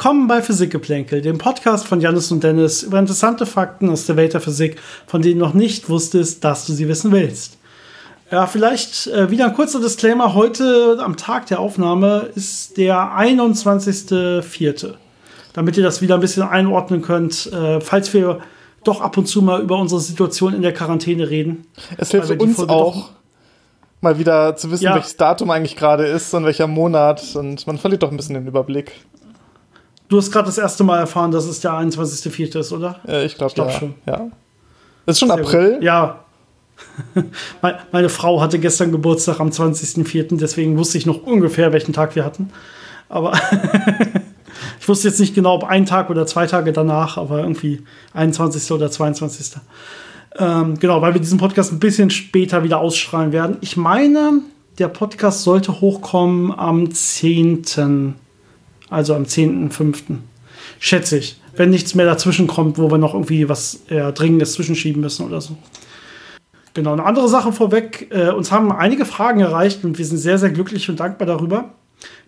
Willkommen bei Physikgeplänkel, dem Podcast von Janis und Dennis über interessante Fakten aus der Welt der Physik, von denen du noch nicht wusstest, dass du sie wissen willst. Ja, vielleicht äh, wieder ein kurzer Disclaimer. Heute am Tag der Aufnahme ist der 21.04. Damit ihr das wieder ein bisschen einordnen könnt, äh, falls wir doch ab und zu mal über unsere Situation in der Quarantäne reden. Es hilft uns Folge auch, mal wieder zu wissen, ja. welches Datum eigentlich gerade ist und welcher Monat. Und man verliert doch ein bisschen den Überblick. Du hast gerade das erste Mal erfahren, dass es der 21.04. ist, oder? Ja, ich glaube glaub ja. schon. Ja. Ist schon Sehr April? Gut. Ja. Meine Frau hatte gestern Geburtstag am 20.04., deswegen wusste ich noch ungefähr, welchen Tag wir hatten. Aber ich wusste jetzt nicht genau, ob ein Tag oder zwei Tage danach, aber irgendwie 21. oder 22. Ähm, genau, weil wir diesen Podcast ein bisschen später wieder ausstrahlen werden. Ich meine, der Podcast sollte hochkommen am 10 also am 10.05. Schätze ich. Wenn nichts mehr dazwischen kommt, wo wir noch irgendwie was äh, Dringendes zwischenschieben müssen oder so. Genau, eine andere Sache vorweg. Äh, uns haben einige Fragen erreicht und wir sind sehr, sehr glücklich und dankbar darüber.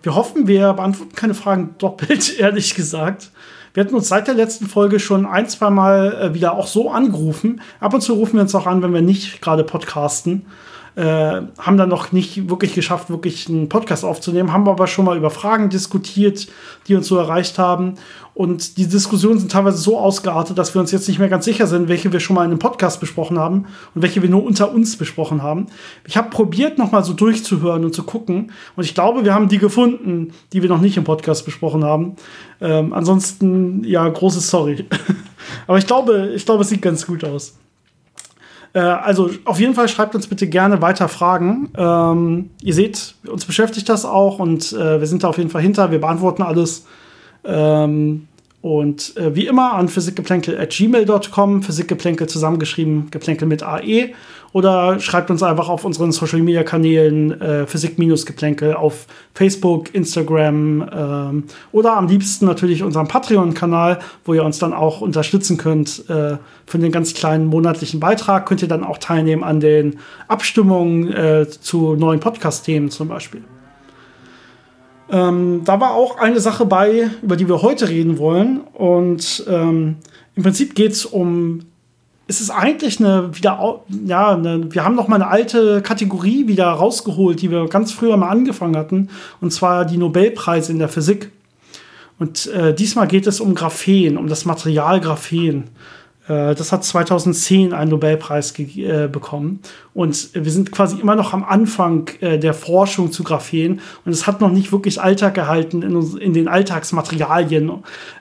Wir hoffen, wir beantworten keine Fragen doppelt, ehrlich gesagt. Wir hatten uns seit der letzten Folge schon ein, zwei Mal äh, wieder auch so angerufen. Ab und zu rufen wir uns auch an, wenn wir nicht gerade podcasten äh, haben dann noch nicht wirklich geschafft, wirklich einen Podcast aufzunehmen, haben aber schon mal über Fragen diskutiert, die uns so erreicht haben. Und die Diskussionen sind teilweise so ausgeartet, dass wir uns jetzt nicht mehr ganz sicher sind, welche wir schon mal in einem Podcast besprochen haben und welche wir nur unter uns besprochen haben. Ich habe probiert, noch mal so durchzuhören und zu gucken. Und ich glaube, wir haben die gefunden, die wir noch nicht im Podcast besprochen haben. Ähm, ansonsten, ja, großes Sorry. aber ich glaube, ich glaube, es sieht ganz gut aus. Äh, also auf jeden Fall schreibt uns bitte gerne weiter Fragen. Ähm, ihr seht, uns beschäftigt das auch und äh, wir sind da auf jeden Fall hinter. Wir beantworten alles. Ähm, und äh, wie immer an physikgeplänkel.gmail.com, Physikgeplänkel zusammengeschrieben, Geplänkel mit AE. Oder schreibt uns einfach auf unseren Social Media Kanälen äh, Physik-Geplänkel auf Facebook, Instagram ähm, oder am liebsten natürlich unserem Patreon-Kanal, wo ihr uns dann auch unterstützen könnt. Äh, für den ganz kleinen monatlichen Beitrag könnt ihr dann auch teilnehmen an den Abstimmungen äh, zu neuen Podcast-Themen zum Beispiel. Ähm, da war auch eine Sache bei, über die wir heute reden wollen. Und ähm, im Prinzip geht es um, es ist eigentlich eine wieder, ja, eine, wir haben noch mal eine alte Kategorie wieder rausgeholt, die wir ganz früher mal angefangen hatten. Und zwar die Nobelpreise in der Physik. Und äh, diesmal geht es um Graphen, um das Material Graphen. Äh, das hat 2010 einen Nobelpreis äh, bekommen. Und wir sind quasi immer noch am Anfang äh, der Forschung zu Graphen. Und es hat noch nicht wirklich Alltag gehalten in, in den Alltagsmaterialien.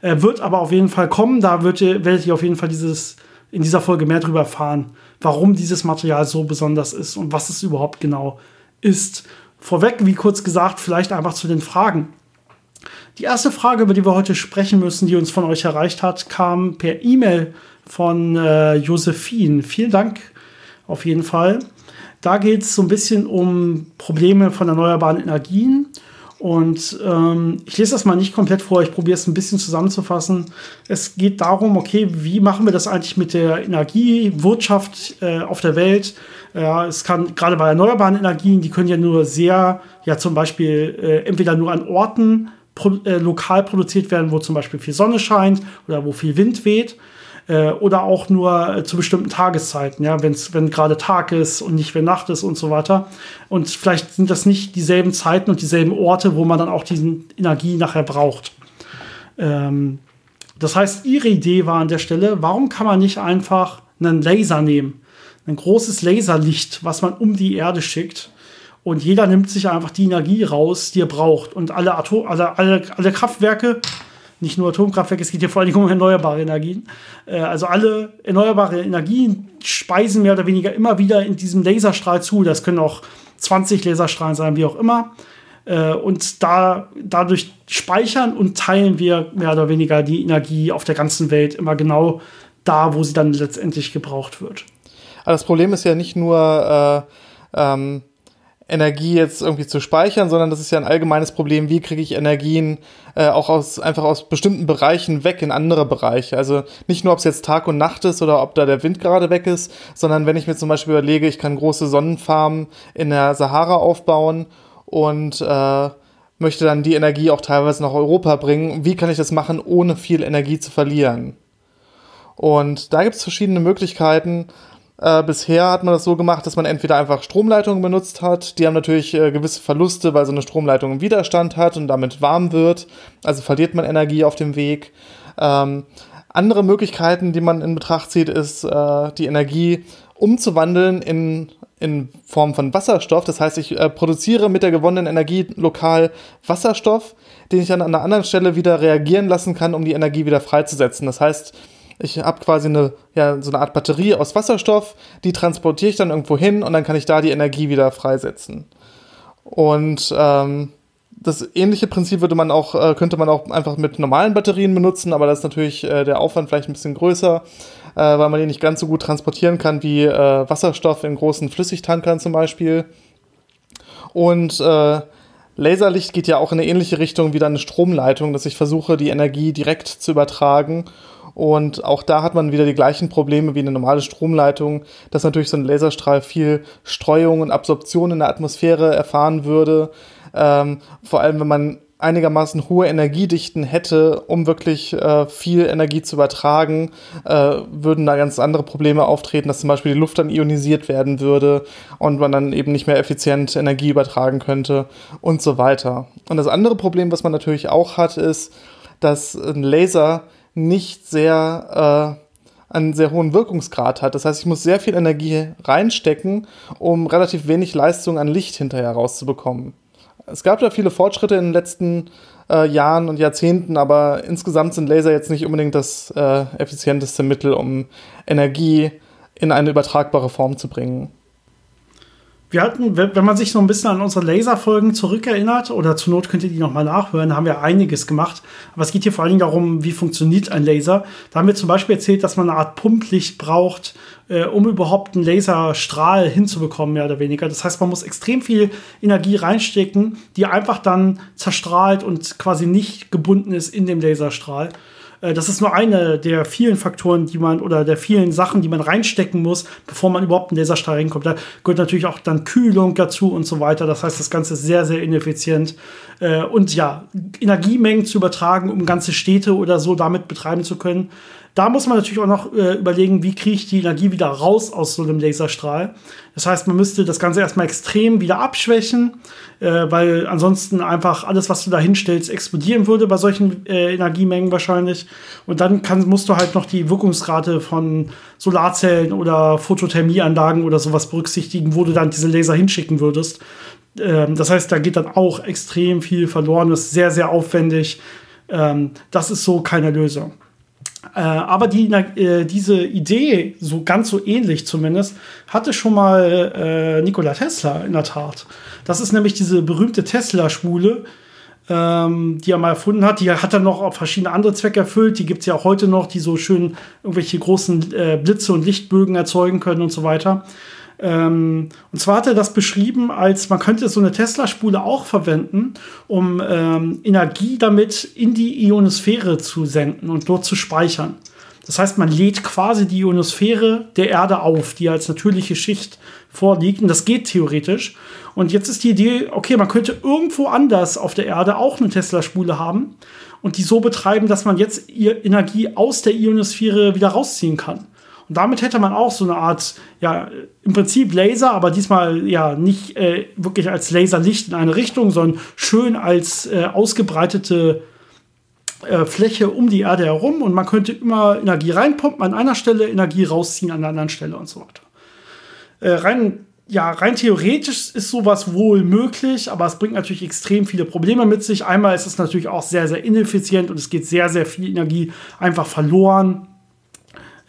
Äh, wird aber auf jeden Fall kommen. Da wird, werdet ihr auf jeden Fall dieses, in dieser Folge mehr darüber erfahren, warum dieses Material so besonders ist und was es überhaupt genau ist. Vorweg, wie kurz gesagt, vielleicht einfach zu den Fragen. Die erste Frage, über die wir heute sprechen müssen, die uns von euch erreicht hat, kam per E-Mail von äh, Josephine. Vielen Dank auf jeden Fall. Da geht es so ein bisschen um Probleme von erneuerbaren Energien. Und ähm, ich lese das mal nicht komplett vor, ich probiere es ein bisschen zusammenzufassen. Es geht darum, okay, wie machen wir das eigentlich mit der Energiewirtschaft äh, auf der Welt? Ja, es kann gerade bei erneuerbaren Energien, die können ja nur sehr, ja zum Beispiel äh, entweder nur an Orten pro, äh, lokal produziert werden, wo zum Beispiel viel Sonne scheint oder wo viel Wind weht äh, oder auch nur äh, zu bestimmten Tageszeiten, ja, wenn's, wenn gerade Tag ist und nicht wenn Nacht ist und so weiter. Und vielleicht sind das nicht dieselben Zeiten und dieselben Orte, wo man dann auch diese Energie nachher braucht. Ähm, das heißt, ihre Idee war an der Stelle, warum kann man nicht einfach einen Laser nehmen? Ein großes Laserlicht, was man um die Erde schickt. Und jeder nimmt sich einfach die Energie raus, die er braucht. Und alle, Atom alle, alle, alle Kraftwerke nicht nur Atomkraftwerke, es geht hier vor allem um erneuerbare Energien. Äh, also alle erneuerbare Energien speisen mehr oder weniger immer wieder in diesem Laserstrahl zu. Das können auch 20 Laserstrahlen sein, wie auch immer. Äh, und da, dadurch speichern und teilen wir mehr oder weniger die Energie auf der ganzen Welt immer genau da, wo sie dann letztendlich gebraucht wird. Aber das Problem ist ja nicht nur, äh, ähm Energie jetzt irgendwie zu speichern, sondern das ist ja ein allgemeines Problem, wie kriege ich Energien äh, auch aus einfach aus bestimmten Bereichen weg in andere Bereiche. Also nicht nur, ob es jetzt Tag und Nacht ist oder ob da der Wind gerade weg ist, sondern wenn ich mir zum Beispiel überlege, ich kann große Sonnenfarmen in der Sahara aufbauen und äh, möchte dann die Energie auch teilweise nach Europa bringen. Wie kann ich das machen, ohne viel Energie zu verlieren? Und da gibt es verschiedene Möglichkeiten. Äh, bisher hat man das so gemacht, dass man entweder einfach Stromleitungen benutzt hat. Die haben natürlich äh, gewisse Verluste, weil so eine Stromleitung einen Widerstand hat und damit warm wird. Also verliert man Energie auf dem Weg. Ähm, andere Möglichkeiten, die man in Betracht zieht, ist äh, die Energie umzuwandeln in, in Form von Wasserstoff. Das heißt, ich äh, produziere mit der gewonnenen Energie lokal Wasserstoff, den ich dann an einer anderen Stelle wieder reagieren lassen kann, um die Energie wieder freizusetzen. Das heißt, ich habe quasi eine, ja, so eine Art Batterie aus Wasserstoff, die transportiere ich dann irgendwo hin und dann kann ich da die Energie wieder freisetzen. Und ähm, das ähnliche Prinzip würde man auch, äh, könnte man auch einfach mit normalen Batterien benutzen, aber da ist natürlich äh, der Aufwand vielleicht ein bisschen größer, äh, weil man den nicht ganz so gut transportieren kann wie äh, Wasserstoff in großen Flüssigtankern zum Beispiel. Und äh, Laserlicht geht ja auch in eine ähnliche Richtung wie dann eine Stromleitung, dass ich versuche, die Energie direkt zu übertragen. Und auch da hat man wieder die gleichen Probleme wie eine normale Stromleitung, dass natürlich so ein Laserstrahl viel Streuung und Absorption in der Atmosphäre erfahren würde. Ähm, vor allem, wenn man einigermaßen hohe Energiedichten hätte, um wirklich äh, viel Energie zu übertragen, äh, würden da ganz andere Probleme auftreten, dass zum Beispiel die Luft dann ionisiert werden würde und man dann eben nicht mehr effizient Energie übertragen könnte und so weiter. Und das andere Problem, was man natürlich auch hat, ist, dass ein Laser nicht sehr äh, einen sehr hohen Wirkungsgrad hat. Das heißt, ich muss sehr viel Energie reinstecken, um relativ wenig Leistung an Licht hinterher rauszubekommen. Es gab da viele Fortschritte in den letzten äh, Jahren und Jahrzehnten, aber insgesamt sind Laser jetzt nicht unbedingt das äh, effizienteste Mittel, um Energie in eine übertragbare Form zu bringen. Wir hatten, wenn man sich so ein bisschen an unsere Laserfolgen zurückerinnert, oder zur Not könnt ihr die nochmal nachhören, haben wir einiges gemacht. Aber es geht hier vor allen Dingen darum, wie funktioniert ein Laser. Da haben wir zum Beispiel erzählt, dass man eine Art Pumplicht braucht, äh, um überhaupt einen Laserstrahl hinzubekommen, mehr oder weniger. Das heißt, man muss extrem viel Energie reinstecken, die einfach dann zerstrahlt und quasi nicht gebunden ist in dem Laserstrahl. Äh, das ist nur eine der vielen Faktoren, die man oder der vielen Sachen, die man reinstecken muss, bevor man überhaupt in Laserstrahl reinkommt. Da gehört natürlich auch dann Kühlung dazu und so weiter. Das heißt, das Ganze ist sehr, sehr ineffizient. Äh, und ja, Energiemengen zu übertragen, um ganze Städte oder so damit betreiben zu können, da muss man natürlich auch noch äh, überlegen, wie kriege ich die Energie wieder raus aus so einem Laserstrahl. Das heißt, man müsste das Ganze erstmal extrem wieder abschwächen, äh, weil ansonsten einfach alles, was du da hinstellst, explodieren würde bei solchen äh, Energiemengen wahrscheinlich. Und dann kann, musst du halt noch die Wirkungsrate von Solarzellen oder Photothermieanlagen oder sowas berücksichtigen, wo du dann diese Laser hinschicken würdest. Ähm, das heißt, da geht dann auch extrem viel verloren, das ist sehr, sehr aufwendig. Ähm, das ist so keine Lösung. Äh, aber die, äh, diese Idee, so ganz so ähnlich zumindest, hatte schon mal äh, Nikola Tesla in der Tat. Das ist nämlich diese berühmte Tesla-Schwule, ähm, die er mal erfunden hat. Die hat er noch auf verschiedene andere Zwecke erfüllt. Die gibt es ja auch heute noch, die so schön irgendwelche großen äh, Blitze und Lichtbögen erzeugen können und so weiter. Ähm, und zwar hat er das beschrieben, als man könnte so eine Tesla-Spule auch verwenden, um ähm, Energie damit in die Ionosphäre zu senden und dort zu speichern. Das heißt, man lädt quasi die Ionosphäre der Erde auf, die als natürliche Schicht vorliegt. Und das geht theoretisch. Und jetzt ist die Idee, okay, man könnte irgendwo anders auf der Erde auch eine Tesla-Spule haben und die so betreiben, dass man jetzt Energie aus der Ionosphäre wieder rausziehen kann. Und damit hätte man auch so eine Art, ja, im Prinzip Laser, aber diesmal ja nicht äh, wirklich als Laserlicht in eine Richtung, sondern schön als äh, ausgebreitete äh, Fläche um die Erde herum. Und man könnte immer Energie reinpumpen an einer Stelle, Energie rausziehen an der anderen Stelle und so weiter. Äh, rein ja, rein theoretisch ist sowas wohl möglich, aber es bringt natürlich extrem viele Probleme mit sich. Einmal ist es natürlich auch sehr, sehr ineffizient und es geht sehr, sehr viel Energie einfach verloren.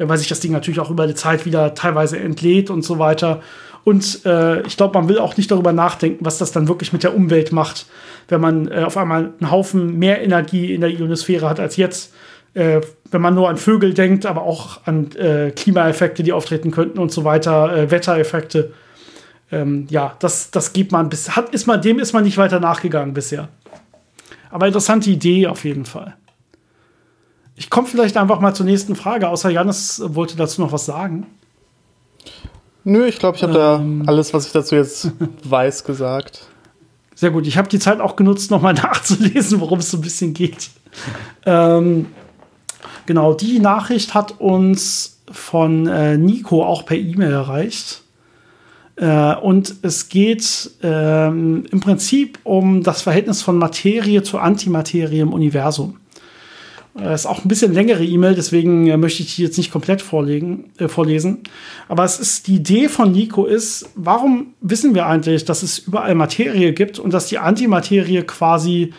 Äh, weil sich das Ding natürlich auch über die Zeit wieder teilweise entlädt und so weiter. Und äh, ich glaube, man will auch nicht darüber nachdenken, was das dann wirklich mit der Umwelt macht, wenn man äh, auf einmal einen Haufen mehr Energie in der Ionosphäre hat als jetzt. Äh, wenn man nur an Vögel denkt, aber auch an äh, Klimaeffekte, die auftreten könnten und so weiter, äh, Wettereffekte. Ähm, ja, das, das gibt man bis, hat, ist man, dem ist man nicht weiter nachgegangen bisher. Aber interessante Idee auf jeden Fall. Ich komme vielleicht einfach mal zur nächsten Frage, außer Janis wollte dazu noch was sagen. Nö, ich glaube, ich habe ähm, da alles, was ich dazu jetzt weiß, gesagt. Sehr gut. Ich habe die Zeit auch genutzt, nochmal nachzulesen, worum es so ein bisschen geht. Ähm, genau, die Nachricht hat uns von äh, Nico auch per E-Mail erreicht. Äh, und es geht ähm, im Prinzip um das Verhältnis von Materie zu Antimaterie im Universum. Das äh, ist auch ein bisschen längere E-Mail, deswegen äh, möchte ich die jetzt nicht komplett vorlegen, äh, vorlesen. Aber es ist die Idee von Nico ist, warum wissen wir eigentlich, dass es überall Materie gibt und dass die Antimaterie quasi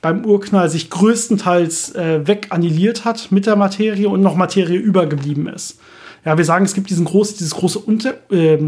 beim Urknall sich größtenteils äh, wegannihiert hat mit der Materie und noch Materie übergeblieben ist. Ja, wir sagen, es gibt diesen groß, dieses große Unter, äh,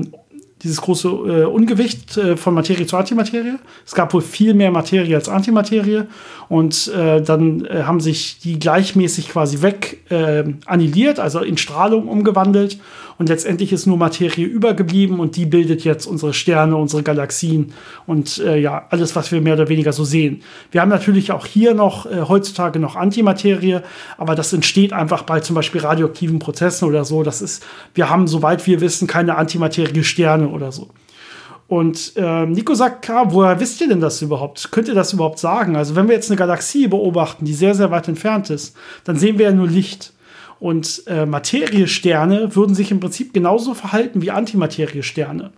dieses große äh, Ungewicht äh, von Materie zu Antimaterie. Es gab wohl viel mehr Materie als Antimaterie und äh, dann äh, haben sich die gleichmäßig quasi weg äh, annihiliert, also in Strahlung umgewandelt und letztendlich ist nur Materie übergeblieben und die bildet jetzt unsere Sterne, unsere Galaxien und äh, ja, alles, was wir mehr oder weniger so sehen. Wir haben natürlich auch hier noch heutzutage noch Antimaterie, aber das entsteht einfach bei zum Beispiel radioaktiven Prozessen oder so. Das ist, wir haben, soweit wir wissen, keine Antimaterie Sterne oder so. Und äh, Nico sagt, ja, woher wisst ihr denn das überhaupt? Könnt ihr das überhaupt sagen? Also wenn wir jetzt eine Galaxie beobachten, die sehr, sehr weit entfernt ist, dann sehen wir ja nur Licht. Und äh, Materiesterne würden sich im Prinzip genauso verhalten wie Antimateriesterne.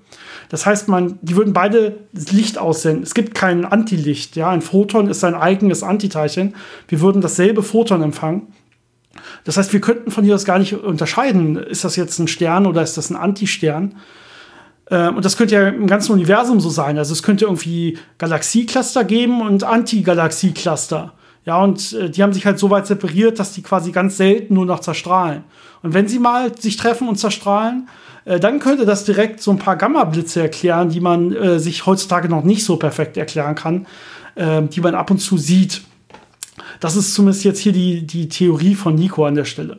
Das heißt, man, die würden beide Licht aussenden. Es gibt kein Antilicht. Ja? Ein Photon ist sein eigenes Antiteilchen. Wir würden dasselbe Photon empfangen. Das heißt, wir könnten von hier aus gar nicht unterscheiden, ist das jetzt ein Stern oder ist das ein Antistern. Ähm, und das könnte ja im ganzen Universum so sein. Also es könnte irgendwie Galaxiecluster geben und Anti-Galaxiecluster. Ja, und äh, die haben sich halt so weit separiert, dass die quasi ganz selten nur noch zerstrahlen. Und wenn sie mal sich treffen und zerstrahlen, äh, dann könnte das direkt so ein paar Gamma-Blitze erklären, die man äh, sich heutzutage noch nicht so perfekt erklären kann, äh, die man ab und zu sieht. Das ist zumindest jetzt hier die, die Theorie von Nico an der Stelle.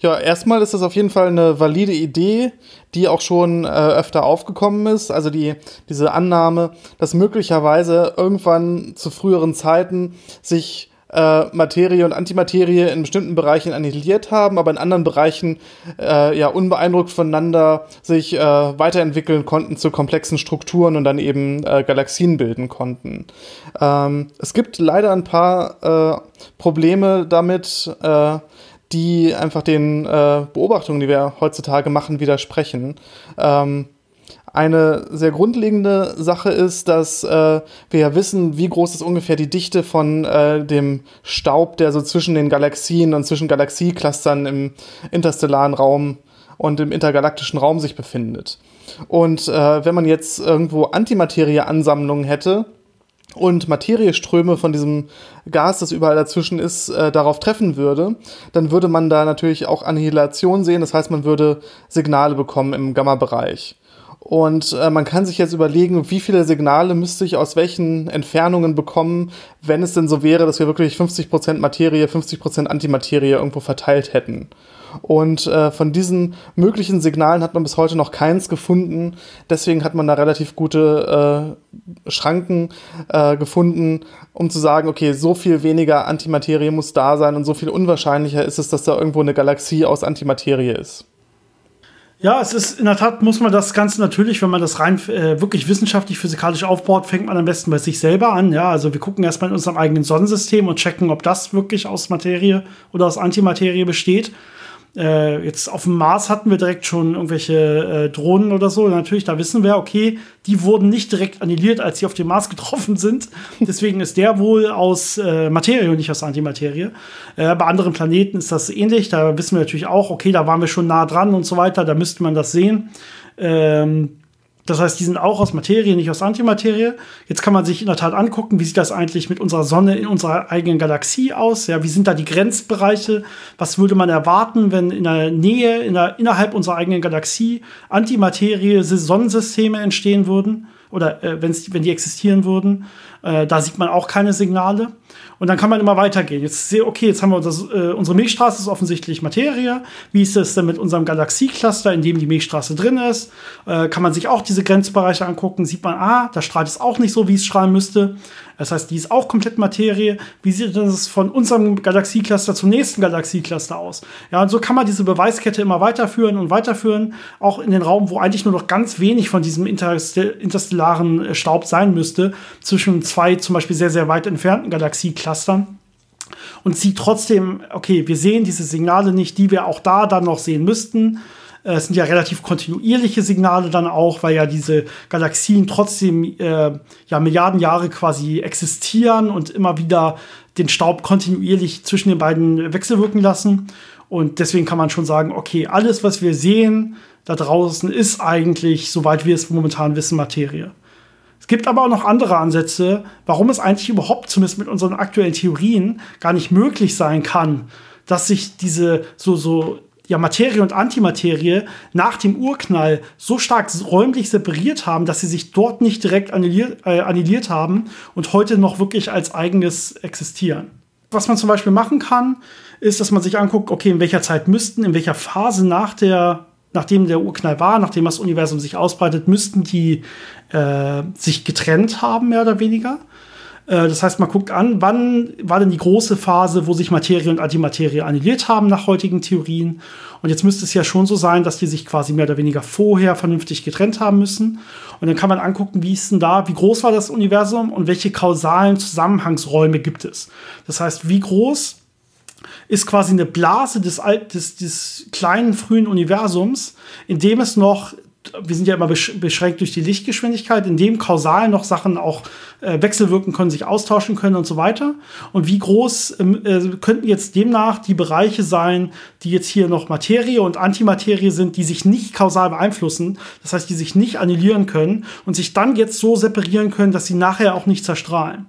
Ja, erstmal ist das auf jeden Fall eine valide Idee, die auch schon äh, öfter aufgekommen ist. Also die, diese Annahme, dass möglicherweise irgendwann zu früheren Zeiten sich äh, Materie und Antimaterie in bestimmten Bereichen annihiliert haben, aber in anderen Bereichen äh, ja unbeeindruckt voneinander sich äh, weiterentwickeln konnten zu komplexen Strukturen und dann eben äh, Galaxien bilden konnten. Ähm, es gibt leider ein paar äh, Probleme damit, äh, die einfach den äh, Beobachtungen, die wir heutzutage machen, widersprechen. Ähm, eine sehr grundlegende Sache ist, dass äh, wir ja wissen, wie groß ist ungefähr die Dichte von äh, dem Staub, der so zwischen den Galaxien und zwischen Galaxieclustern im interstellaren Raum und im intergalaktischen Raum sich befindet. Und äh, wenn man jetzt irgendwo Antimaterie-Ansammlungen hätte, und Materieströme von diesem Gas, das überall dazwischen ist, äh, darauf treffen würde, dann würde man da natürlich auch Annihilation sehen. Das heißt, man würde Signale bekommen im Gamma-Bereich. Und äh, man kann sich jetzt überlegen, wie viele Signale müsste ich aus welchen Entfernungen bekommen, wenn es denn so wäre, dass wir wirklich 50% Materie, 50% Antimaterie irgendwo verteilt hätten. Und äh, von diesen möglichen Signalen hat man bis heute noch keins gefunden. Deswegen hat man da relativ gute äh, Schranken äh, gefunden, um zu sagen, okay, so viel weniger Antimaterie muss da sein und so viel unwahrscheinlicher ist es, dass da irgendwo eine Galaxie aus Antimaterie ist. Ja, es ist in der Tat, muss man das Ganze natürlich, wenn man das rein äh, wirklich wissenschaftlich, physikalisch aufbaut, fängt man am besten bei sich selber an. Ja, also wir gucken erstmal in unserem eigenen Sonnensystem und checken, ob das wirklich aus Materie oder aus Antimaterie besteht. Äh, jetzt auf dem Mars hatten wir direkt schon irgendwelche äh, Drohnen oder so. Natürlich, da wissen wir, okay, die wurden nicht direkt annihiliert, als sie auf dem Mars getroffen sind. Deswegen ist der wohl aus äh, Materie und nicht aus Antimaterie. Äh, bei anderen Planeten ist das ähnlich. Da wissen wir natürlich auch, okay, da waren wir schon nah dran und so weiter. Da müsste man das sehen. Ähm, das heißt, die sind auch aus Materie, nicht aus Antimaterie. Jetzt kann man sich in der Tat angucken, wie sieht das eigentlich mit unserer Sonne in unserer eigenen Galaxie aus? Ja, wie sind da die Grenzbereiche? Was würde man erwarten, wenn in der Nähe, in der, innerhalb unserer eigenen Galaxie Antimaterie Sonnensysteme entstehen würden? Oder äh, wenn die existieren würden? Äh, da sieht man auch keine Signale. Und dann kann man immer weitergehen. Jetzt sehe okay, jetzt haben wir das, äh, unsere Milchstraße ist offensichtlich Materie. Wie ist es denn mit unserem Galaxiecluster, in dem die Milchstraße drin ist? Äh, kann man sich auch diese Grenzbereiche angucken? Sieht man, ah, da strahlt es auch nicht so, wie es strahlen müsste. Das heißt, die ist auch komplett Materie. Wie sieht das von unserem Galaxiecluster zum nächsten Galaxiecluster aus? Ja, und so kann man diese Beweiskette immer weiterführen und weiterführen, auch in den Raum, wo eigentlich nur noch ganz wenig von diesem interstellaren äh, Staub sein müsste, zwischen zwei zum Beispiel sehr, sehr weit entfernten Galaxieclustern und sieht trotzdem, okay, wir sehen diese Signale nicht, die wir auch da dann noch sehen müssten. Äh, es sind ja relativ kontinuierliche Signale dann auch, weil ja diese Galaxien trotzdem äh, ja Milliarden Jahre quasi existieren und immer wieder den Staub kontinuierlich zwischen den beiden wechselwirken lassen. Und deswegen kann man schon sagen, okay, alles, was wir sehen da draußen, ist eigentlich, soweit wir es momentan wissen, Materie. Gibt aber auch noch andere Ansätze, warum es eigentlich überhaupt, zumindest mit unseren aktuellen Theorien, gar nicht möglich sein kann, dass sich diese so, so ja, Materie und Antimaterie nach dem Urknall so stark räumlich separiert haben, dass sie sich dort nicht direkt annulliert, äh, annulliert haben und heute noch wirklich als eigenes existieren. Was man zum Beispiel machen kann, ist, dass man sich anguckt, okay, in welcher Zeit müssten, in welcher Phase nach der, nachdem der Urknall war, nachdem das Universum sich ausbreitet, müssten die äh, sich getrennt haben, mehr oder weniger. Äh, das heißt, man guckt an, wann war denn die große Phase, wo sich Materie und Antimaterie annulliert haben nach heutigen Theorien. Und jetzt müsste es ja schon so sein, dass die sich quasi mehr oder weniger vorher vernünftig getrennt haben müssen. Und dann kann man angucken, wie ist denn da, wie groß war das Universum und welche kausalen Zusammenhangsräume gibt es. Das heißt, wie groß ist quasi eine Blase des, des, des kleinen frühen Universums, in dem es noch wir sind ja immer beschränkt durch die Lichtgeschwindigkeit, in dem kausal noch Sachen auch äh, wechselwirken können, sich austauschen können und so weiter. Und wie groß ähm, äh, könnten jetzt demnach die Bereiche sein, die jetzt hier noch Materie und Antimaterie sind, die sich nicht kausal beeinflussen, das heißt, die sich nicht annullieren können und sich dann jetzt so separieren können, dass sie nachher auch nicht zerstrahlen.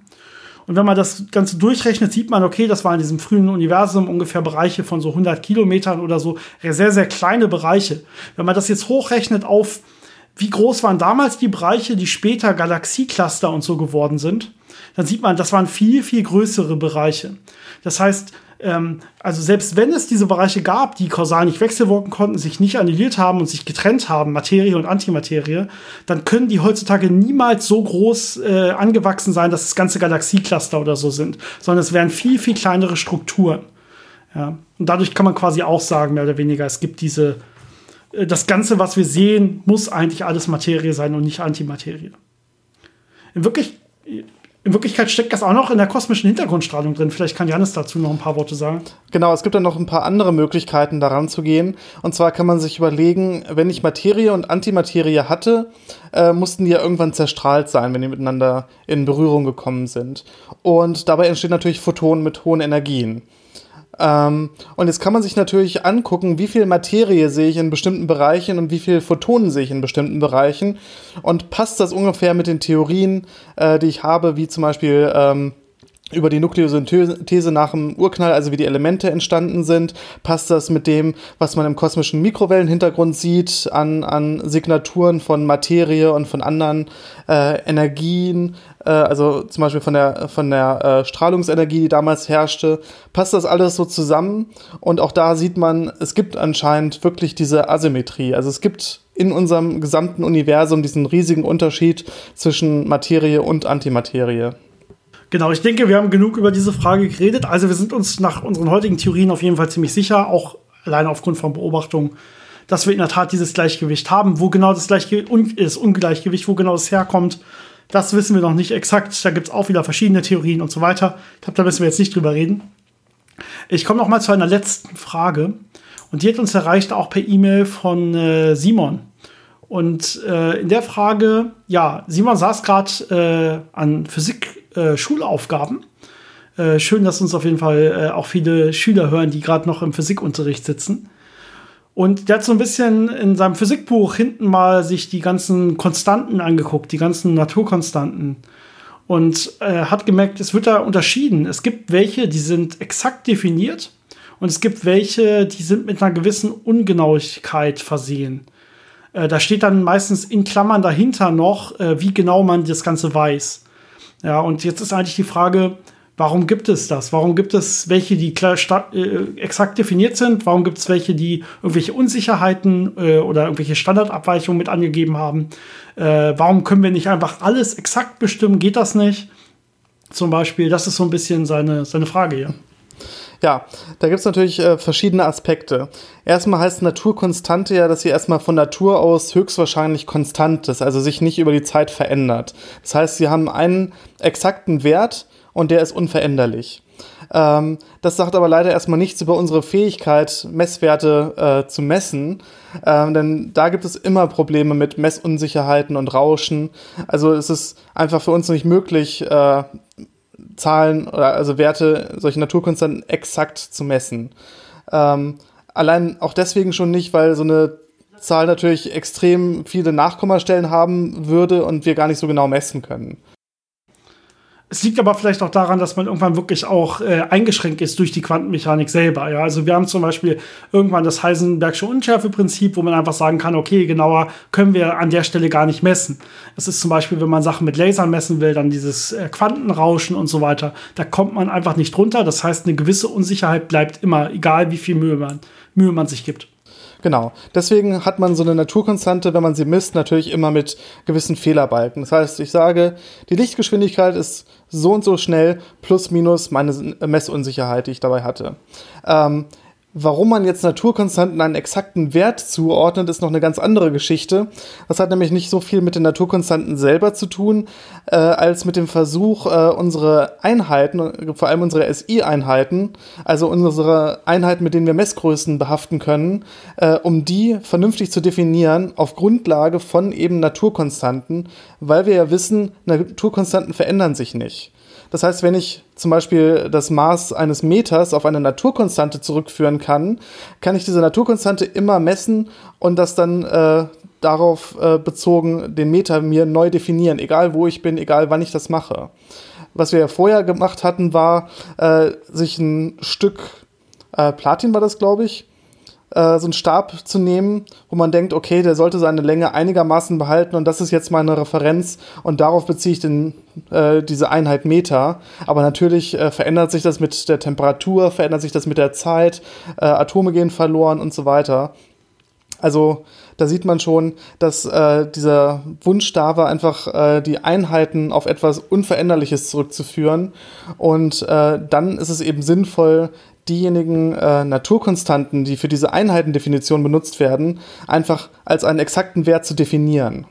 Und wenn man das Ganze durchrechnet, sieht man, okay, das waren in diesem frühen Universum ungefähr Bereiche von so 100 Kilometern oder so, sehr, sehr kleine Bereiche. Wenn man das jetzt hochrechnet auf, wie groß waren damals die Bereiche, die später Galaxiecluster und so geworden sind, dann sieht man, das waren viel, viel größere Bereiche. Das heißt, ähm, also selbst wenn es diese Bereiche gab, die kausal nicht wechselwirken konnten, sich nicht annulliert haben und sich getrennt haben, Materie und Antimaterie, dann können die heutzutage niemals so groß äh, angewachsen sein, dass es ganze Galaxiecluster oder so sind, sondern es wären viel, viel kleinere Strukturen. Ja? Und dadurch kann man quasi auch sagen, mehr oder weniger, es gibt diese, äh, das Ganze, was wir sehen, muss eigentlich alles Materie sein und nicht Antimaterie. In Wirklichkeit in Wirklichkeit steckt das auch noch in der kosmischen Hintergrundstrahlung drin. Vielleicht kann Janis dazu noch ein paar Worte sagen. Genau, es gibt dann noch ein paar andere Möglichkeiten, daran zu gehen. Und zwar kann man sich überlegen, wenn ich Materie und Antimaterie hatte, äh, mussten die ja irgendwann zerstrahlt sein, wenn die miteinander in Berührung gekommen sind. Und dabei entstehen natürlich Photonen mit hohen Energien. Ähm, und jetzt kann man sich natürlich angucken, wie viel Materie sehe ich in bestimmten Bereichen und wie viel Photonen sehe ich in bestimmten Bereichen. Und passt das ungefähr mit den Theorien, äh, die ich habe, wie zum Beispiel ähm, über die Nukleosynthese nach dem Urknall, also wie die Elemente entstanden sind, passt das mit dem, was man im kosmischen Mikrowellenhintergrund sieht, an, an Signaturen von Materie und von anderen äh, Energien, äh, also zum Beispiel von der, von der äh, Strahlungsenergie, die damals herrschte, passt das alles so zusammen. Und auch da sieht man, es gibt anscheinend wirklich diese Asymmetrie. Also es gibt in unserem gesamten Universum diesen riesigen Unterschied zwischen Materie und Antimaterie. Genau, ich denke, wir haben genug über diese Frage geredet. Also wir sind uns nach unseren heutigen Theorien auf jeden Fall ziemlich sicher, auch alleine aufgrund von Beobachtungen, dass wir in der Tat dieses Gleichgewicht haben. Wo genau das Gleichgewicht ist, Ungleichgewicht, wo genau es herkommt, das wissen wir noch nicht exakt. Da gibt es auch wieder verschiedene Theorien und so weiter. Ich glaube, da müssen wir jetzt nicht drüber reden. Ich komme noch mal zu einer letzten Frage. Und die hat uns erreicht auch per E-Mail von äh, Simon. Und äh, in der Frage, ja, Simon saß gerade äh, an Physik äh. Äh, schön, dass uns auf jeden Fall äh, auch viele Schüler hören, die gerade noch im Physikunterricht sitzen. Und der hat so ein bisschen in seinem Physikbuch hinten mal sich die ganzen Konstanten angeguckt, die ganzen Naturkonstanten. Und äh, hat gemerkt, es wird da unterschieden. Es gibt welche, die sind exakt definiert und es gibt welche, die sind mit einer gewissen Ungenauigkeit versehen. Äh, da steht dann meistens in Klammern dahinter noch, äh, wie genau man das Ganze weiß. Ja, und jetzt ist eigentlich die Frage, Warum gibt es das? Warum gibt es welche, die klar äh, exakt definiert sind? Warum gibt es welche, die irgendwelche Unsicherheiten äh, oder irgendwelche Standardabweichungen mit angegeben haben? Äh, warum können wir nicht einfach alles exakt bestimmen? Geht das nicht? Zum Beispiel, das ist so ein bisschen seine, seine Frage hier. Ja, da gibt es natürlich äh, verschiedene Aspekte. Erstmal heißt Naturkonstante ja, dass sie erstmal von Natur aus höchstwahrscheinlich konstant ist, also sich nicht über die Zeit verändert. Das heißt, sie haben einen exakten Wert und der ist unveränderlich. Ähm, das sagt aber leider erstmal nichts über unsere Fähigkeit, Messwerte äh, zu messen, ähm, denn da gibt es immer Probleme mit Messunsicherheiten und Rauschen. Also es ist einfach für uns nicht möglich, äh, Zahlen oder also Werte, solche Naturkonstanten exakt zu messen. Ähm, allein auch deswegen schon nicht, weil so eine Zahl natürlich extrem viele Nachkommastellen haben würde und wir gar nicht so genau messen können. Es liegt aber vielleicht auch daran, dass man irgendwann wirklich auch äh, eingeschränkt ist durch die Quantenmechanik selber. Ja? Also wir haben zum Beispiel irgendwann das Heisenbergsche Unschärfeprinzip, wo man einfach sagen kann, okay, genauer können wir an der Stelle gar nicht messen. Es ist zum Beispiel, wenn man Sachen mit Lasern messen will, dann dieses äh, Quantenrauschen und so weiter. Da kommt man einfach nicht drunter. Das heißt, eine gewisse Unsicherheit bleibt immer, egal wie viel Mühe man, Mühe man sich gibt. Genau. Deswegen hat man so eine Naturkonstante, wenn man sie misst, natürlich immer mit gewissen Fehlerbalken. Das heißt, ich sage, die Lichtgeschwindigkeit ist so und so schnell plus minus meine Messunsicherheit, die ich dabei hatte. Ähm, Warum man jetzt Naturkonstanten einen exakten Wert zuordnet, ist noch eine ganz andere Geschichte. Das hat nämlich nicht so viel mit den Naturkonstanten selber zu tun, äh, als mit dem Versuch, äh, unsere Einheiten, vor allem unsere SI-Einheiten, also unsere Einheiten, mit denen wir Messgrößen behaften können, äh, um die vernünftig zu definieren auf Grundlage von eben Naturkonstanten, weil wir ja wissen, Naturkonstanten verändern sich nicht. Das heißt, wenn ich zum Beispiel das Maß eines Meters auf eine Naturkonstante zurückführen kann, kann ich diese Naturkonstante immer messen und das dann äh, darauf äh, bezogen den Meter mir neu definieren, egal wo ich bin, egal wann ich das mache. Was wir ja vorher gemacht hatten, war äh, sich ein Stück äh, Platin war das, glaube ich, äh, so einen Stab zu nehmen, wo man denkt, okay, der sollte seine Länge einigermaßen behalten und das ist jetzt meine Referenz und darauf beziehe ich den, äh, diese Einheit Meter. Aber natürlich äh, verändert sich das mit der Temperatur, verändert sich das mit der Zeit, äh, Atome gehen verloren und so weiter. Also da sieht man schon, dass äh, dieser Wunsch da war, einfach äh, die Einheiten auf etwas Unveränderliches zurückzuführen. Und äh, dann ist es eben sinnvoll, diejenigen äh, Naturkonstanten, die für diese Einheitendefinition benutzt werden, einfach als einen exakten Wert zu definieren.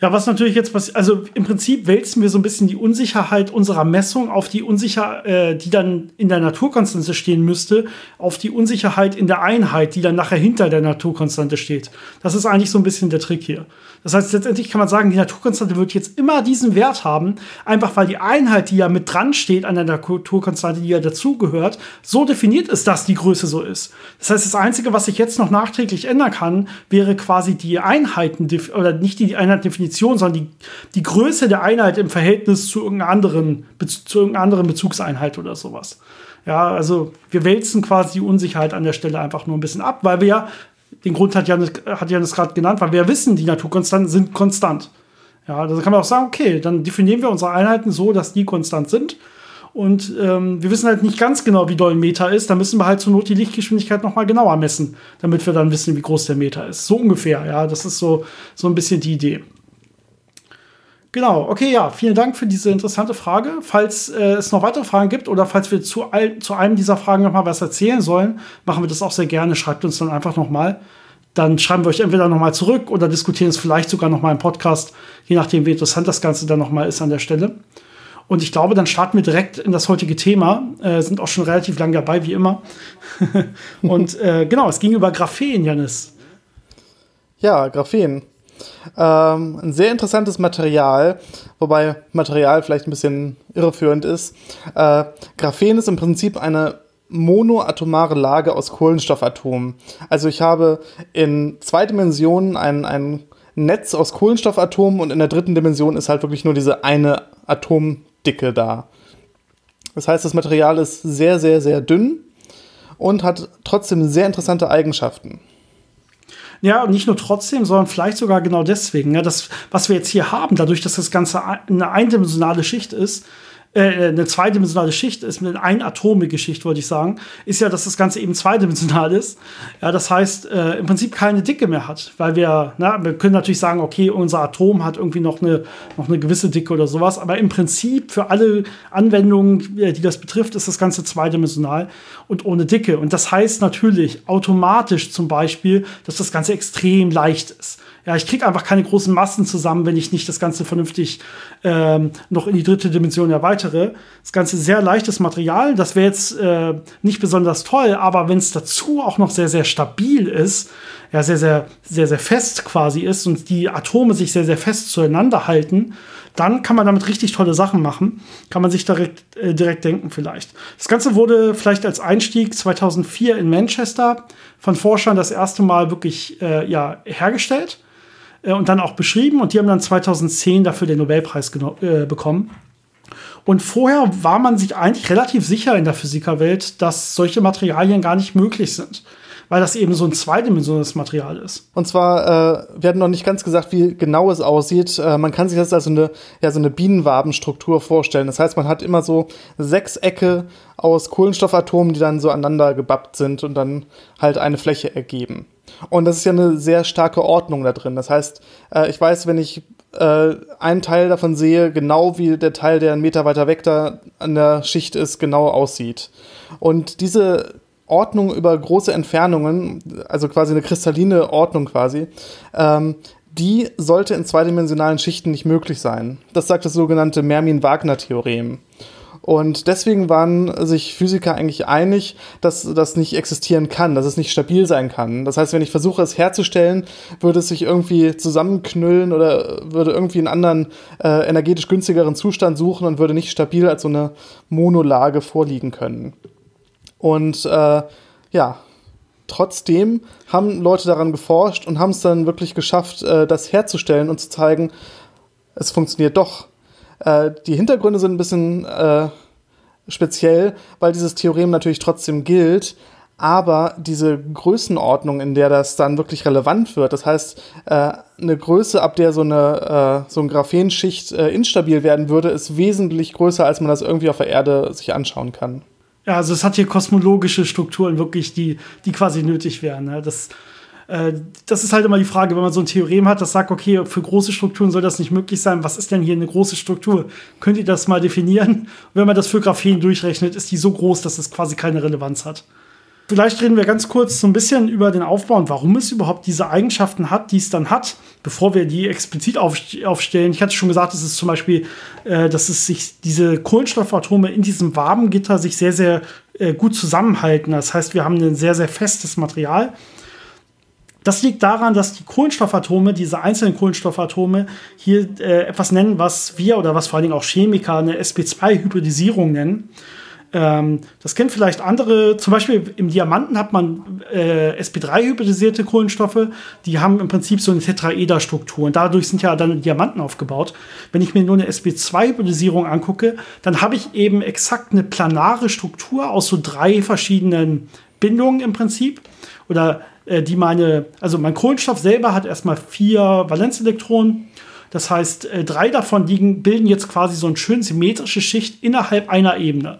Ja, was natürlich jetzt passiert, also im Prinzip wälzen wir so ein bisschen die Unsicherheit unserer Messung auf die Unsicherheit, äh, die dann in der Naturkonstante stehen müsste, auf die Unsicherheit in der Einheit, die dann nachher hinter der Naturkonstante steht. Das ist eigentlich so ein bisschen der Trick hier. Das heißt, letztendlich kann man sagen, die Naturkonstante wird jetzt immer diesen Wert haben, einfach weil die Einheit, die ja mit dran steht an der Naturkonstante, die ja dazugehört, so definiert ist, dass die Größe so ist. Das heißt, das Einzige, was sich jetzt noch nachträglich ändern kann, wäre quasi die Einheiten, oder nicht die Einheitendefinition, sondern die, die Größe der Einheit im Verhältnis zu irgendeiner anderen, zu irgendeiner anderen Bezugseinheit oder sowas. Ja, also wir wälzen quasi die Unsicherheit an der Stelle einfach nur ein bisschen ab, weil wir ja den Grund hat Janis, hat Janis gerade genannt, weil wir wissen, die Naturkonstanten sind konstant. Ja, da kann man auch sagen, okay, dann definieren wir unsere Einheiten so, dass die konstant sind. Und ähm, wir wissen halt nicht ganz genau, wie doll ein Meter ist. Da müssen wir halt zur Not die Lichtgeschwindigkeit noch mal genauer messen, damit wir dann wissen, wie groß der Meter ist. So ungefähr, ja. Das ist so, so ein bisschen die Idee. Genau, okay, ja, vielen Dank für diese interessante Frage. Falls äh, es noch weitere Fragen gibt oder falls wir zu, all, zu einem dieser Fragen noch mal was erzählen sollen, machen wir das auch sehr gerne. Schreibt uns dann einfach noch mal. Dann schreiben wir euch entweder noch mal zurück oder diskutieren es vielleicht sogar noch mal im Podcast, je nachdem, wie interessant das Ganze dann noch mal ist an der Stelle. Und ich glaube, dann starten wir direkt in das heutige Thema. Äh, sind auch schon relativ lang dabei, wie immer. Und äh, genau, es ging über Graphen, Janis. Ja, Graphen. Ähm, ein sehr interessantes Material, wobei Material vielleicht ein bisschen irreführend ist. Äh, Graphen ist im Prinzip eine monoatomare Lage aus Kohlenstoffatomen. Also ich habe in zwei Dimensionen ein, ein Netz aus Kohlenstoffatomen und in der dritten Dimension ist halt wirklich nur diese eine Atomdicke da. Das heißt, das Material ist sehr, sehr, sehr dünn und hat trotzdem sehr interessante Eigenschaften. Ja, und nicht nur trotzdem, sondern vielleicht sogar genau deswegen. Ja, das, was wir jetzt hier haben, dadurch, dass das Ganze eine eindimensionale Schicht ist, äh, eine zweidimensionale Schicht ist, eine einatomige Schicht, wollte ich sagen, ist ja, dass das Ganze eben zweidimensional ist. Ja, das heißt, äh, im Prinzip keine Dicke mehr hat, weil wir, na, wir können natürlich sagen, okay, unser Atom hat irgendwie noch eine, noch eine gewisse Dicke oder sowas, aber im Prinzip für alle Anwendungen, äh, die das betrifft, ist das Ganze zweidimensional und ohne Dicke. Und das heißt natürlich automatisch zum Beispiel, dass das Ganze extrem leicht ist ja, ich kriege einfach keine großen Massen zusammen, wenn ich nicht das Ganze vernünftig ähm, noch in die dritte Dimension erweitere. Das Ganze sehr leichtes Material, das wäre jetzt äh, nicht besonders toll, aber wenn es dazu auch noch sehr, sehr stabil ist, ja, sehr, sehr, sehr, sehr fest quasi ist und die Atome sich sehr, sehr fest zueinander halten, dann kann man damit richtig tolle Sachen machen. Kann man sich direkt, äh, direkt denken vielleicht. Das Ganze wurde vielleicht als Einstieg 2004 in Manchester von Forschern das erste Mal wirklich äh, ja, hergestellt und dann auch beschrieben. Und die haben dann 2010 dafür den Nobelpreis äh, bekommen. Und vorher war man sich eigentlich relativ sicher in der Physikerwelt, dass solche Materialien gar nicht möglich sind weil das eben so ein zweidimensionales Material ist. Und zwar, äh, wir hatten noch nicht ganz gesagt, wie genau es aussieht. Äh, man kann sich das als so eine, ja, so eine Bienenwabenstruktur vorstellen. Das heißt, man hat immer so Sechsecke aus Kohlenstoffatomen, die dann so aneinander gebappt sind und dann halt eine Fläche ergeben. Und das ist ja eine sehr starke Ordnung da drin. Das heißt, äh, ich weiß, wenn ich äh, einen Teil davon sehe, genau wie der Teil, der einen Meter weiter weg da an der Schicht ist, genau aussieht. Und diese Ordnung über große Entfernungen, also quasi eine kristalline Ordnung quasi, ähm, die sollte in zweidimensionalen Schichten nicht möglich sein. Das sagt das sogenannte Mermin-Wagner-Theorem. Und deswegen waren sich Physiker eigentlich einig, dass das nicht existieren kann, dass es nicht stabil sein kann. Das heißt, wenn ich versuche, es herzustellen, würde es sich irgendwie zusammenknüllen oder würde irgendwie einen anderen äh, energetisch günstigeren Zustand suchen und würde nicht stabil als so eine Monolage vorliegen können. Und äh, ja, trotzdem haben Leute daran geforscht und haben es dann wirklich geschafft, äh, das herzustellen und zu zeigen, es funktioniert doch. Äh, die Hintergründe sind ein bisschen äh, speziell, weil dieses Theorem natürlich trotzdem gilt, aber diese Größenordnung, in der das dann wirklich relevant wird, das heißt, äh, eine Größe, ab der so eine, äh, so eine Graphenschicht instabil werden würde, ist wesentlich größer, als man das irgendwie auf der Erde sich anschauen kann. Ja, also es hat hier kosmologische Strukturen wirklich, die, die quasi nötig wären. Ne? Das, äh, das ist halt immer die Frage, wenn man so ein Theorem hat, das sagt, okay, für große Strukturen soll das nicht möglich sein. Was ist denn hier eine große Struktur? Könnt ihr das mal definieren? Und wenn man das für Graphen durchrechnet, ist die so groß, dass es quasi keine Relevanz hat. Vielleicht reden wir ganz kurz so ein bisschen über den Aufbau und warum es überhaupt diese Eigenschaften hat, die es dann hat, bevor wir die explizit aufstellen. Ich hatte schon gesagt, es ist zum Beispiel, äh, dass es sich diese Kohlenstoffatome in diesem Wabengitter sich sehr, sehr äh, gut zusammenhalten. Das heißt, wir haben ein sehr, sehr festes Material. Das liegt daran, dass die Kohlenstoffatome, diese einzelnen Kohlenstoffatome, hier äh, etwas nennen, was wir oder was vor allen Dingen auch Chemiker eine sp2-Hybridisierung nennen. Ähm, das kennen vielleicht andere. Zum Beispiel im Diamanten hat man äh, sp3-hybridisierte Kohlenstoffe. Die haben im Prinzip so eine Tetraederstruktur und dadurch sind ja dann Diamanten aufgebaut. Wenn ich mir nur eine sp2-Hybridisierung angucke, dann habe ich eben exakt eine planare Struktur aus so drei verschiedenen Bindungen im Prinzip. Oder äh, die meine, also mein Kohlenstoff selber hat erstmal vier Valenzelektronen. Das heißt, äh, drei davon liegen, bilden jetzt quasi so eine schön symmetrische Schicht innerhalb einer Ebene.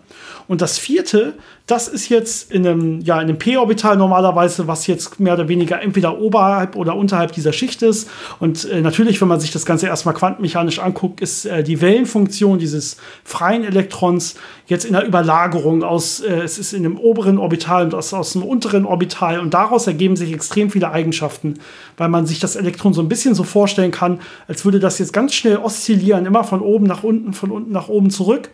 Und das vierte, das ist jetzt in einem, ja, in einem p-Orbital normalerweise, was jetzt mehr oder weniger entweder oberhalb oder unterhalb dieser Schicht ist. Und äh, natürlich, wenn man sich das Ganze erstmal quantenmechanisch anguckt, ist äh, die Wellenfunktion dieses freien Elektrons jetzt in der Überlagerung aus, äh, es ist in dem oberen Orbital und aus, aus dem unteren Orbital. Und daraus ergeben sich extrem viele Eigenschaften, weil man sich das Elektron so ein bisschen so vorstellen kann, als würde das jetzt ganz schnell oszillieren, immer von oben nach unten, von unten nach oben zurück.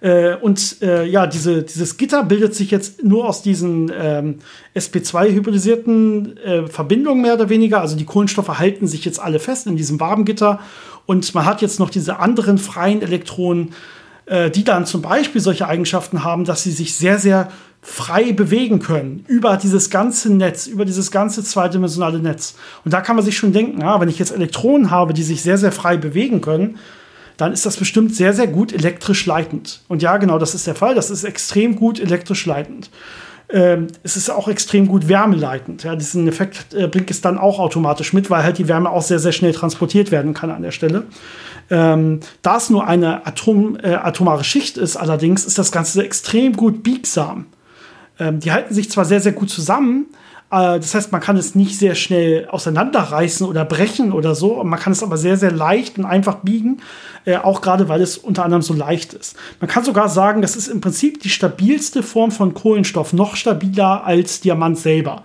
Äh, und äh, ja, diese, dieses Gitter bildet sich jetzt nur aus diesen ähm, sp2-hybridisierten äh, Verbindungen mehr oder weniger. Also die Kohlenstoffe halten sich jetzt alle fest in diesem Wabengitter. Und man hat jetzt noch diese anderen freien Elektronen, äh, die dann zum Beispiel solche Eigenschaften haben, dass sie sich sehr, sehr frei bewegen können über dieses ganze Netz, über dieses ganze zweidimensionale Netz. Und da kann man sich schon denken, ja, wenn ich jetzt Elektronen habe, die sich sehr, sehr frei bewegen können, dann ist das bestimmt sehr, sehr gut elektrisch leitend. Und ja, genau, das ist der Fall. Das ist extrem gut elektrisch leitend. ähm, es ist auch extrem gut wärmeleitend. Ja, diesen Effekt äh, bringt es dann auch automatisch mit, weil halt die Wärme auch sehr, sehr schnell transportiert werden kann an der Stelle. Ähm, da es nur eine Atom, äh, atomare Schicht ist, allerdings ist das Ganze extrem gut biegsam. Ähm, die halten sich zwar sehr, sehr gut zusammen, das heißt, man kann es nicht sehr schnell auseinanderreißen oder brechen oder so. Man kann es aber sehr, sehr leicht und einfach biegen, äh, auch gerade weil es unter anderem so leicht ist. Man kann sogar sagen, das ist im Prinzip die stabilste Form von Kohlenstoff, noch stabiler als Diamant selber.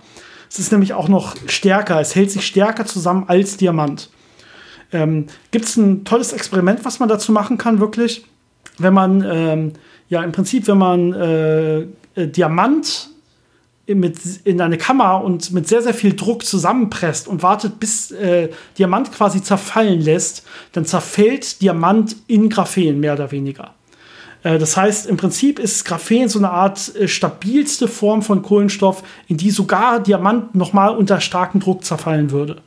Es ist nämlich auch noch stärker, es hält sich stärker zusammen als Diamant. Ähm, Gibt es ein tolles Experiment, was man dazu machen kann, wirklich? Wenn man, ähm, ja, im Prinzip, wenn man äh, äh, Diamant mit, in eine Kammer und mit sehr, sehr viel Druck zusammenpresst und wartet, bis äh, Diamant quasi zerfallen lässt, dann zerfällt Diamant in Graphen, mehr oder weniger. Äh, das heißt, im Prinzip ist Graphen so eine Art äh, stabilste Form von Kohlenstoff, in die sogar Diamant nochmal unter starkem Druck zerfallen würde.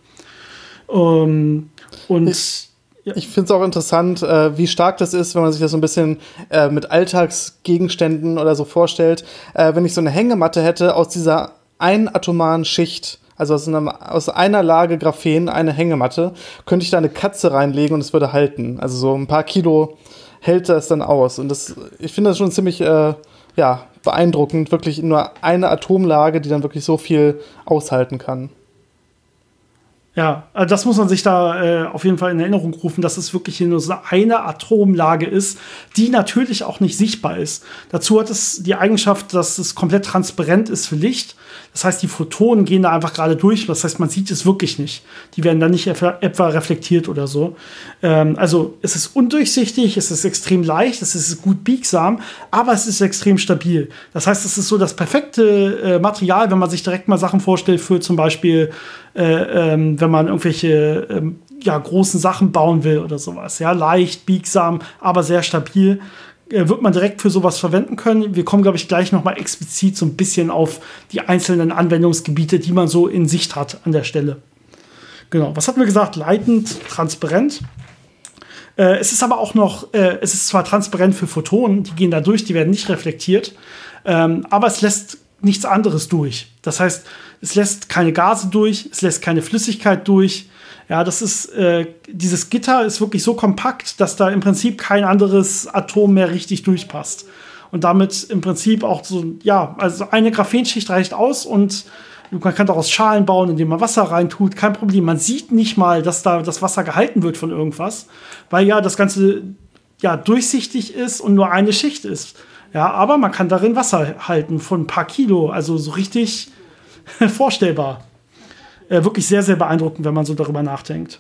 Ähm, und ja. ich finde es auch interessant, äh, wie stark das ist, wenn man sich das so ein bisschen äh, mit Alltagsgegenständen oder so vorstellt. Äh, wenn ich so eine Hängematte hätte aus dieser einatomaren Schicht, also aus, einer, aus einer Lage Graphen, eine Hängematte, könnte ich da eine Katze reinlegen und es würde halten. Also so ein paar Kilo hält das dann aus. Und das, ich finde das schon ziemlich äh, ja, beeindruckend, wirklich nur eine Atomlage, die dann wirklich so viel aushalten kann. Ja, also das muss man sich da äh, auf jeden Fall in Erinnerung rufen, dass es wirklich nur so eine Atomlage ist, die natürlich auch nicht sichtbar ist. Dazu hat es die Eigenschaft, dass es komplett transparent ist für Licht. Das heißt, die Photonen gehen da einfach gerade durch. Das heißt, man sieht es wirklich nicht. Die werden dann nicht etwa reflektiert oder so. Ähm, also es ist undurchsichtig, es ist extrem leicht, es ist gut biegsam, aber es ist extrem stabil. Das heißt, es ist so das perfekte äh, Material, wenn man sich direkt mal Sachen vorstellt für zum Beispiel, äh, ähm, wenn man irgendwelche ähm, ja, großen Sachen bauen will oder sowas. Ja, leicht, biegsam, aber sehr stabil. Äh, wird man direkt für sowas verwenden können. Wir kommen, glaube ich, gleich noch mal explizit so ein bisschen auf die einzelnen Anwendungsgebiete, die man so in Sicht hat an der Stelle. Genau, was hatten wir gesagt? Leitend, transparent. Äh, es ist aber auch noch, äh, es ist zwar transparent für Photonen, die gehen da durch, die werden nicht reflektiert, ähm, aber es lässt nichts anderes durch. Das heißt, es lässt keine Gase durch, es lässt keine Flüssigkeit durch, ja, das ist, äh, dieses Gitter ist wirklich so kompakt, dass da im Prinzip kein anderes Atom mehr richtig durchpasst. Und damit im Prinzip auch so, ja, also eine Graphenschicht reicht aus und man kann daraus Schalen bauen, indem man Wasser reintut, kein Problem. Man sieht nicht mal, dass da das Wasser gehalten wird von irgendwas, weil ja das Ganze ja durchsichtig ist und nur eine Schicht ist. Ja, aber man kann darin Wasser halten von ein paar Kilo, also so richtig vorstellbar äh, wirklich sehr, sehr beeindruckend, wenn man so darüber nachdenkt.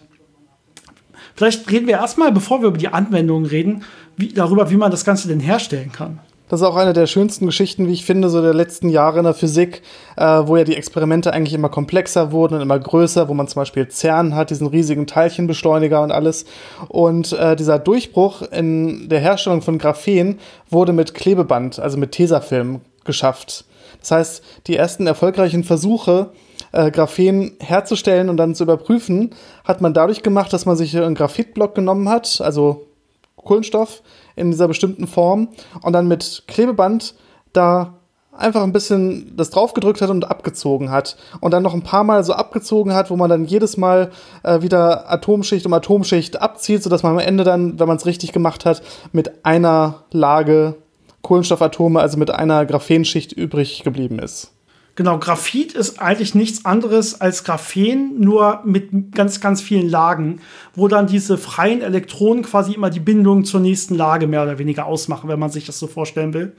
Vielleicht reden wir erstmal, bevor wir über die Anwendungen reden, wie, darüber, wie man das Ganze denn herstellen kann. Das ist auch eine der schönsten Geschichten, wie ich finde, so der letzten Jahre in der Physik, äh, wo ja die Experimente eigentlich immer komplexer wurden und immer größer, wo man zum Beispiel CERN hat, diesen riesigen Teilchenbeschleuniger und alles. Und äh, dieser Durchbruch in der Herstellung von Graphen wurde mit Klebeband, also mit Tesafilm, geschafft. Das heißt, die ersten erfolgreichen Versuche, äh, Graphen herzustellen und dann zu überprüfen, hat man dadurch gemacht, dass man sich einen Graphitblock genommen hat, also Kohlenstoff in dieser bestimmten Form und dann mit Klebeband da einfach ein bisschen das draufgedrückt hat und abgezogen hat. Und dann noch ein paar Mal so abgezogen hat, wo man dann jedes Mal äh, wieder Atomschicht um Atomschicht abzieht, sodass man am Ende dann, wenn man es richtig gemacht hat, mit einer Lage Kohlenstoffatome, also mit einer Graphenschicht übrig geblieben ist. Genau, Graphit ist eigentlich nichts anderes als Graphen, nur mit ganz, ganz vielen Lagen, wo dann diese freien Elektronen quasi immer die Bindung zur nächsten Lage mehr oder weniger ausmachen, wenn man sich das so vorstellen will.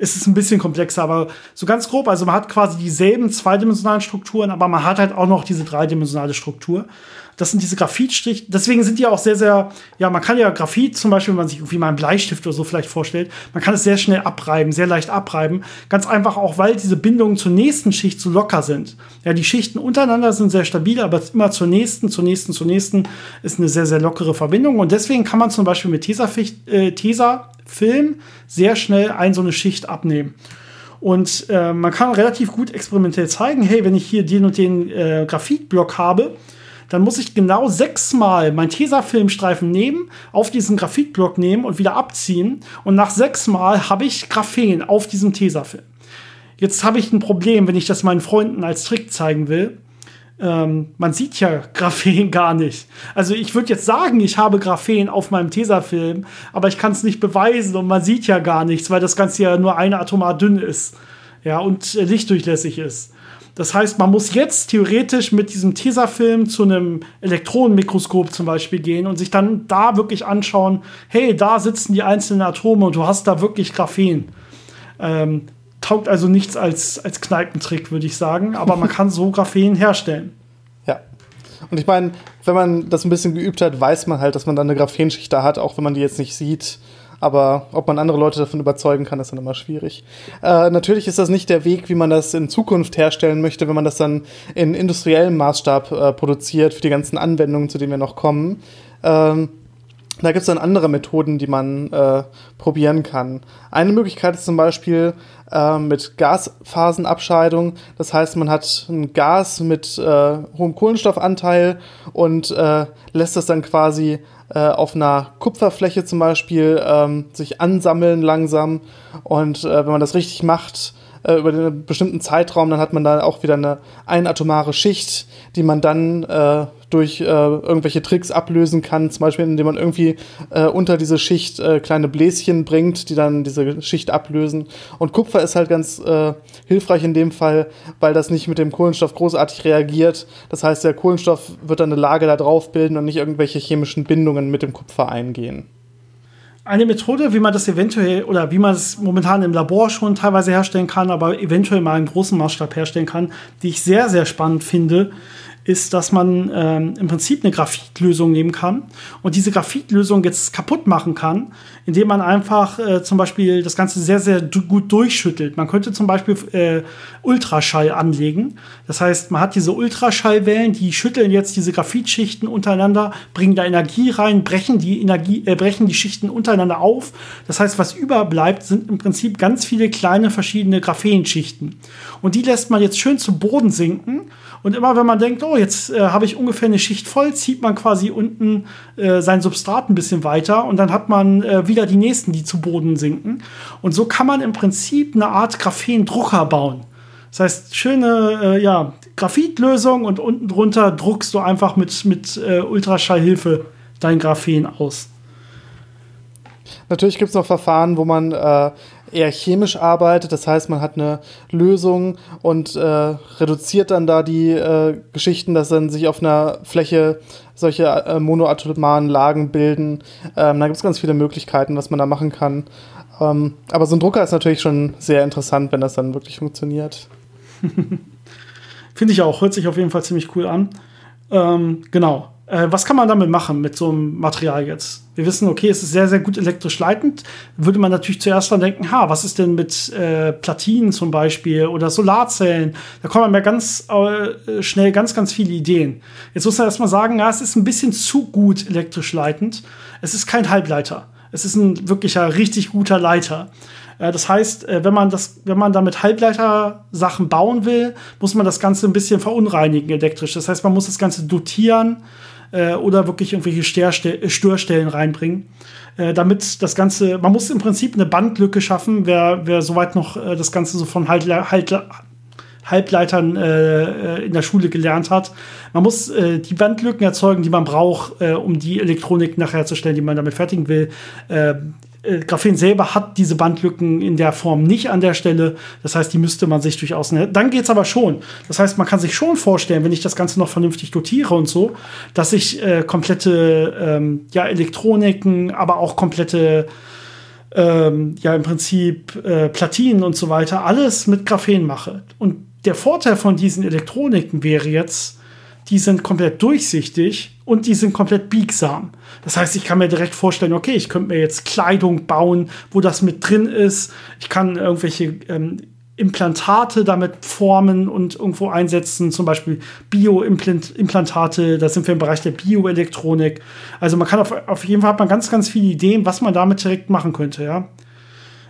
Es ist ein bisschen komplexer, aber so ganz grob, also man hat quasi dieselben zweidimensionalen Strukturen, aber man hat halt auch noch diese dreidimensionale Struktur. Das sind diese Graphitstriche. Deswegen sind die auch sehr, sehr, ja, man kann ja Graphit zum Beispiel, wenn man sich irgendwie mal einen Bleistift oder so vielleicht vorstellt, man kann es sehr schnell abreiben, sehr leicht abreiben. Ganz einfach auch, weil diese Bindungen zur nächsten Schicht so locker sind. Ja, die Schichten untereinander sind sehr stabil, aber immer zur nächsten, zur nächsten, zur nächsten ist eine sehr, sehr lockere Verbindung. Und deswegen kann man zum Beispiel mit Tesafilm äh, Tesa sehr schnell ein so eine Schicht abnehmen. Und äh, man kann relativ gut experimentell zeigen, hey, wenn ich hier den und den äh, Graphitblock habe, dann muss ich genau sechsmal meinen Tesafilmstreifen nehmen, auf diesen Graphitblock nehmen und wieder abziehen. Und nach sechsmal habe ich Graphen auf diesem Tesafilm. Jetzt habe ich ein Problem, wenn ich das meinen Freunden als Trick zeigen will. Ähm, man sieht ja Graphen gar nicht. Also ich würde jetzt sagen, ich habe Graphen auf meinem Tesafilm, aber ich kann es nicht beweisen und man sieht ja gar nichts, weil das Ganze ja nur eine Atomar dünn ist. Ja, und äh, lichtdurchlässig ist. Das heißt, man muss jetzt theoretisch mit diesem Tesafilm zu einem Elektronenmikroskop zum Beispiel gehen und sich dann da wirklich anschauen, hey, da sitzen die einzelnen Atome und du hast da wirklich Graphen. Ähm, taugt also nichts als, als Kneipentrick, würde ich sagen, aber man kann so Graphen herstellen. Ja. Und ich meine, wenn man das ein bisschen geübt hat, weiß man halt, dass man dann eine Graphenschicht da hat, auch wenn man die jetzt nicht sieht. Aber ob man andere Leute davon überzeugen kann, ist dann immer schwierig. Äh, natürlich ist das nicht der Weg, wie man das in Zukunft herstellen möchte, wenn man das dann in industriellem Maßstab äh, produziert für die ganzen Anwendungen, zu denen wir noch kommen. Ähm, da gibt es dann andere Methoden, die man äh, probieren kann. Eine Möglichkeit ist zum Beispiel äh, mit Gasphasenabscheidung. Das heißt, man hat ein Gas mit äh, hohem Kohlenstoffanteil und äh, lässt das dann quasi auf einer Kupferfläche zum Beispiel ähm, sich ansammeln langsam. Und äh, wenn man das richtig macht, äh, über einen bestimmten Zeitraum, dann hat man da auch wieder eine einatomare Schicht, die man dann äh, durch äh, irgendwelche Tricks ablösen kann, zum Beispiel indem man irgendwie äh, unter diese Schicht äh, kleine Bläschen bringt, die dann diese Schicht ablösen. Und Kupfer ist halt ganz äh, hilfreich in dem Fall, weil das nicht mit dem Kohlenstoff großartig reagiert. Das heißt, der Kohlenstoff wird dann eine Lage da drauf bilden und nicht irgendwelche chemischen Bindungen mit dem Kupfer eingehen. Eine Methode, wie man das eventuell oder wie man es momentan im Labor schon teilweise herstellen kann, aber eventuell mal im großen Maßstab herstellen kann, die ich sehr, sehr spannend finde, ist, dass man ähm, im Prinzip eine Graphitlösung nehmen kann und diese Graphitlösung jetzt kaputt machen kann, indem man einfach äh, zum Beispiel das Ganze sehr, sehr gut durchschüttelt. Man könnte zum Beispiel äh, Ultraschall anlegen. Das heißt, man hat diese Ultraschallwellen, die schütteln jetzt diese Graphitschichten untereinander, bringen da Energie rein, brechen die Energie, äh, brechen die Schichten untereinander auf. Das heißt, was überbleibt, sind im Prinzip ganz viele kleine verschiedene Graphenschichten. Und die lässt man jetzt schön zu Boden sinken und immer wenn man denkt, oh, jetzt äh, habe ich ungefähr eine Schicht voll, zieht man quasi unten äh, sein Substrat ein bisschen weiter und dann hat man äh, wieder die nächsten, die zu Boden sinken. Und so kann man im Prinzip eine Art Graphendrucker bauen. Das heißt, schöne äh, ja, Graphitlösung und unten drunter druckst du einfach mit, mit äh, Ultraschallhilfe dein Graphen aus. Natürlich gibt es noch Verfahren, wo man äh, eher chemisch arbeitet. Das heißt, man hat eine Lösung und äh, reduziert dann da die äh, Geschichten, dass dann sich auf einer Fläche solche äh, monoatomaren Lagen bilden. Ähm, da gibt es ganz viele Möglichkeiten, was man da machen kann. Ähm, aber so ein Drucker ist natürlich schon sehr interessant, wenn das dann wirklich funktioniert. Finde ich auch. Hört sich auf jeden Fall ziemlich cool an. Ähm, genau. Äh, was kann man damit machen, mit so einem Material jetzt? Wir wissen, okay, es ist sehr, sehr gut elektrisch leitend. Würde man natürlich zuerst dann denken, ha, was ist denn mit äh, Platinen zum Beispiel oder Solarzellen? Da kommen mir ganz äh, schnell ganz, ganz viele Ideen. Jetzt muss man erstmal sagen, ja, es ist ein bisschen zu gut elektrisch leitend. Es ist kein Halbleiter. Es ist ein wirklicher, richtig guter Leiter. Äh, das heißt, äh, wenn man das, wenn man damit Halbleiter-Sachen bauen will, muss man das Ganze ein bisschen verunreinigen elektrisch. Das heißt, man muss das Ganze dotieren äh, oder wirklich irgendwelche Störstellen reinbringen. Äh, damit das Ganze, man muss im Prinzip eine Bandlücke schaffen, wer, wer soweit noch äh, das Ganze so von Halble Halble Halbleitern äh, in der Schule gelernt hat. Man muss äh, die Bandlücken erzeugen, die man braucht, äh, um die Elektronik nachher herzustellen, die man damit fertigen will. Äh, Graphen selber hat diese Bandlücken in der Form nicht an der Stelle. Das heißt, die müsste man sich durchaus. Ne Dann geht es aber schon. Das heißt, man kann sich schon vorstellen, wenn ich das Ganze noch vernünftig dotiere und so, dass ich äh, komplette ähm, ja, Elektroniken, aber auch komplette ähm, ja im Prinzip äh, Platinen und so weiter, alles mit Graphen mache. Und der Vorteil von diesen Elektroniken wäre jetzt, die sind komplett durchsichtig und die sind komplett biegsam. Das heißt, ich kann mir direkt vorstellen, okay, ich könnte mir jetzt Kleidung bauen, wo das mit drin ist. Ich kann irgendwelche ähm, Implantate damit formen und irgendwo einsetzen, zum Beispiel Bioimplantate, da sind wir im Bereich der Bioelektronik. Also man kann auf, auf jeden Fall hat man ganz, ganz viele Ideen, was man damit direkt machen könnte, ja.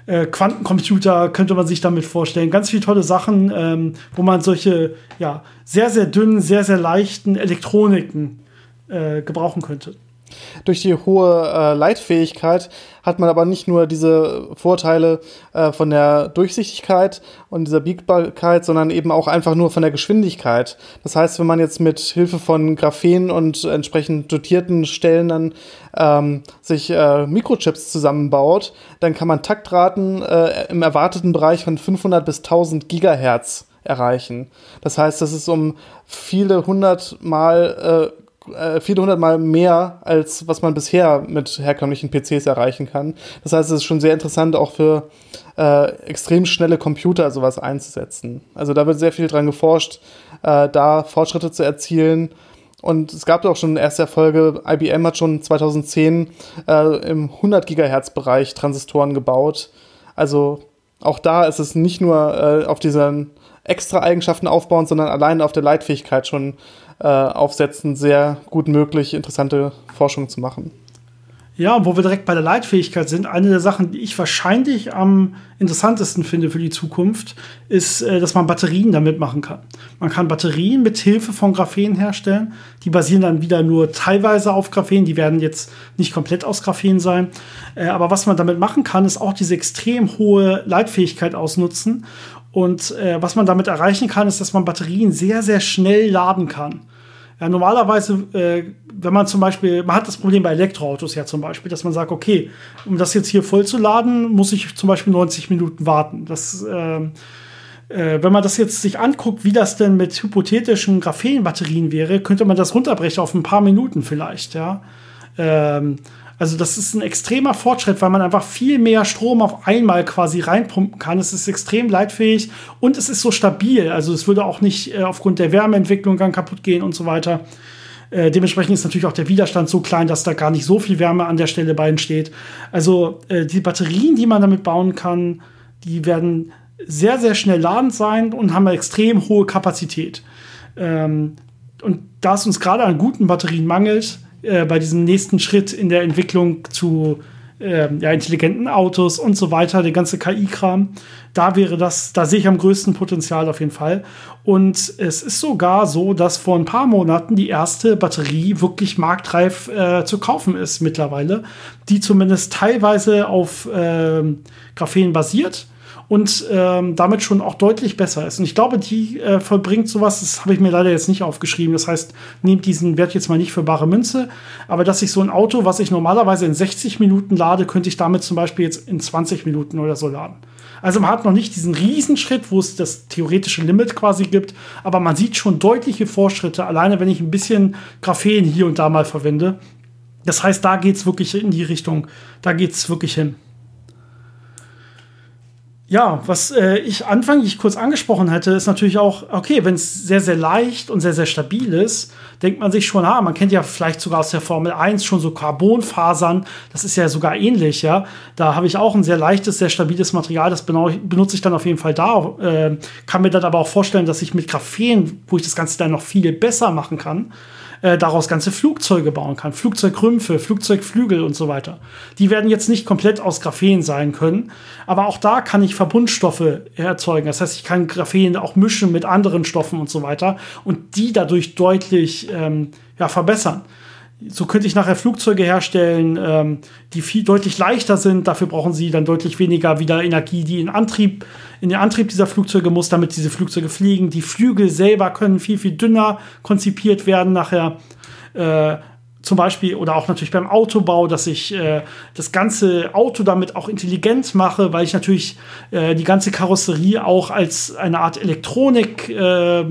Äh, Quantencomputer könnte man sich damit vorstellen. Ganz viele tolle Sachen, ähm, wo man solche ja, sehr, sehr dünnen, sehr, sehr leichten Elektroniken äh, gebrauchen könnte. Durch die hohe äh, Leitfähigkeit hat man aber nicht nur diese Vorteile äh, von der Durchsichtigkeit und dieser Biegbarkeit, sondern eben auch einfach nur von der Geschwindigkeit. Das heißt, wenn man jetzt mit Hilfe von Graphen und entsprechend dotierten Stellen dann ähm, sich äh, Mikrochips zusammenbaut, dann kann man Taktraten äh, im erwarteten Bereich von 500 bis 1000 Gigahertz erreichen. Das heißt, das ist um viele hundert Mal äh, viele hundert Mal mehr, als was man bisher mit herkömmlichen PCs erreichen kann. Das heißt, es ist schon sehr interessant, auch für äh, extrem schnelle Computer sowas einzusetzen. Also da wird sehr viel dran geforscht, äh, da Fortschritte zu erzielen. Und es gab auch schon erste Erfolge. IBM hat schon 2010 äh, im 100 Gigahertz Bereich Transistoren gebaut. Also auch da ist es nicht nur äh, auf diesen extra Eigenschaften aufbauen, sondern allein auf der Leitfähigkeit schon äh, aufsetzen, sehr gut möglich, interessante Forschung zu machen. Ja, und wo wir direkt bei der Leitfähigkeit sind, eine der Sachen, die ich wahrscheinlich am interessantesten finde für die Zukunft, ist, äh, dass man Batterien damit machen kann. Man kann Batterien mit Hilfe von Graphen herstellen. Die basieren dann wieder nur teilweise auf Graphen. Die werden jetzt nicht komplett aus Graphen sein. Äh, aber was man damit machen kann, ist auch diese extrem hohe Leitfähigkeit ausnutzen und äh, was man damit erreichen kann, ist, dass man Batterien sehr, sehr schnell laden kann. Ja, normalerweise, äh, wenn man zum Beispiel, man hat das Problem bei Elektroautos ja zum Beispiel, dass man sagt, okay, um das jetzt hier voll zu laden, muss ich zum Beispiel 90 Minuten warten. Das, äh, äh, wenn man das jetzt sich anguckt, wie das denn mit hypothetischen Graphenbatterien wäre, könnte man das runterbrechen auf ein paar Minuten vielleicht, ja. Ähm, also das ist ein extremer Fortschritt, weil man einfach viel mehr Strom auf einmal quasi reinpumpen kann. Es ist extrem leitfähig und es ist so stabil. Also es würde auch nicht äh, aufgrund der Wärmeentwicklung dann kaputt gehen und so weiter. Äh, dementsprechend ist natürlich auch der Widerstand so klein, dass da gar nicht so viel Wärme an der Stelle bei entsteht. Also äh, die Batterien, die man damit bauen kann, die werden sehr, sehr schnell ladend sein und haben eine extrem hohe Kapazität. Ähm, und da es uns gerade an guten Batterien mangelt, äh, bei diesem nächsten Schritt in der Entwicklung zu äh, ja, intelligenten Autos und so weiter, der ganze KI-Kram. Da wäre das, da sehe ich am größten Potenzial auf jeden Fall. Und es ist sogar so, dass vor ein paar Monaten die erste Batterie wirklich marktreif äh, zu kaufen ist mittlerweile, die zumindest teilweise auf äh, Graphen basiert und ähm, damit schon auch deutlich besser ist. Und ich glaube, die äh, vollbringt sowas, das habe ich mir leider jetzt nicht aufgeschrieben. Das heißt, nehmt diesen Wert jetzt mal nicht für bare Münze, aber dass ich so ein Auto, was ich normalerweise in 60 Minuten lade, könnte ich damit zum Beispiel jetzt in 20 Minuten oder so laden. Also man hat noch nicht diesen Riesenschritt, wo es das theoretische Limit quasi gibt, aber man sieht schon deutliche Fortschritte, alleine wenn ich ein bisschen Graphen hier und da mal verwende. Das heißt, da geht es wirklich in die Richtung, da geht es wirklich hin. Ja, was äh, ich anfänglich kurz angesprochen hätte, ist natürlich auch, okay, wenn es sehr, sehr leicht und sehr, sehr stabil ist, denkt man sich schon, ah, man kennt ja vielleicht sogar aus der Formel 1 schon so Carbonfasern, das ist ja sogar ähnlich, ja. Da habe ich auch ein sehr leichtes, sehr stabiles Material, das benutze ich dann auf jeden Fall da. Äh, kann mir dann aber auch vorstellen, dass ich mit Graphen, wo ich das Ganze dann noch viel besser machen kann, äh, daraus ganze Flugzeuge bauen kann. Flugzeugrümpfe, Flugzeugflügel und so weiter. Die werden jetzt nicht komplett aus Graphen sein können, aber auch da kann ich Verbundstoffe erzeugen. Das heißt, ich kann Graphen auch mischen mit anderen Stoffen und so weiter und die dadurch deutlich ähm, ja, verbessern so könnte ich nachher Flugzeuge herstellen, ähm, die viel deutlich leichter sind. Dafür brauchen sie dann deutlich weniger wieder Energie, die in Antrieb, in den Antrieb dieser Flugzeuge muss, damit diese Flugzeuge fliegen. Die Flügel selber können viel, viel dünner konzipiert werden nachher. Äh, zum Beispiel oder auch natürlich beim Autobau, dass ich äh, das ganze Auto damit auch intelligent mache, weil ich natürlich äh, die ganze Karosserie auch als eine Art Elektronik äh,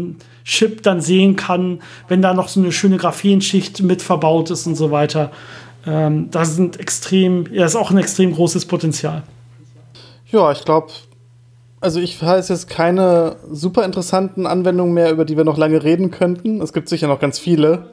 Chip dann sehen kann, wenn da noch so eine schöne Graphenschicht mit verbaut ist und so weiter. Ähm, da sind extrem, ja, ist auch ein extrem großes Potenzial. Ja, ich glaube, also ich weiß jetzt keine super interessanten Anwendungen mehr, über die wir noch lange reden könnten. Es gibt sicher noch ganz viele.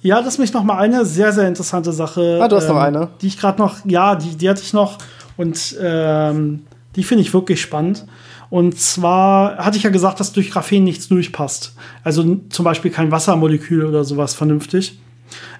Ja, das ist mich noch mal eine sehr, sehr interessante Sache. Ah, du hast ähm, noch eine? Die ich gerade noch, ja, die, die hatte ich noch und ähm, die finde ich wirklich spannend. Und zwar hatte ich ja gesagt, dass durch Graphen nichts durchpasst. Also zum Beispiel kein Wassermolekül oder sowas vernünftig.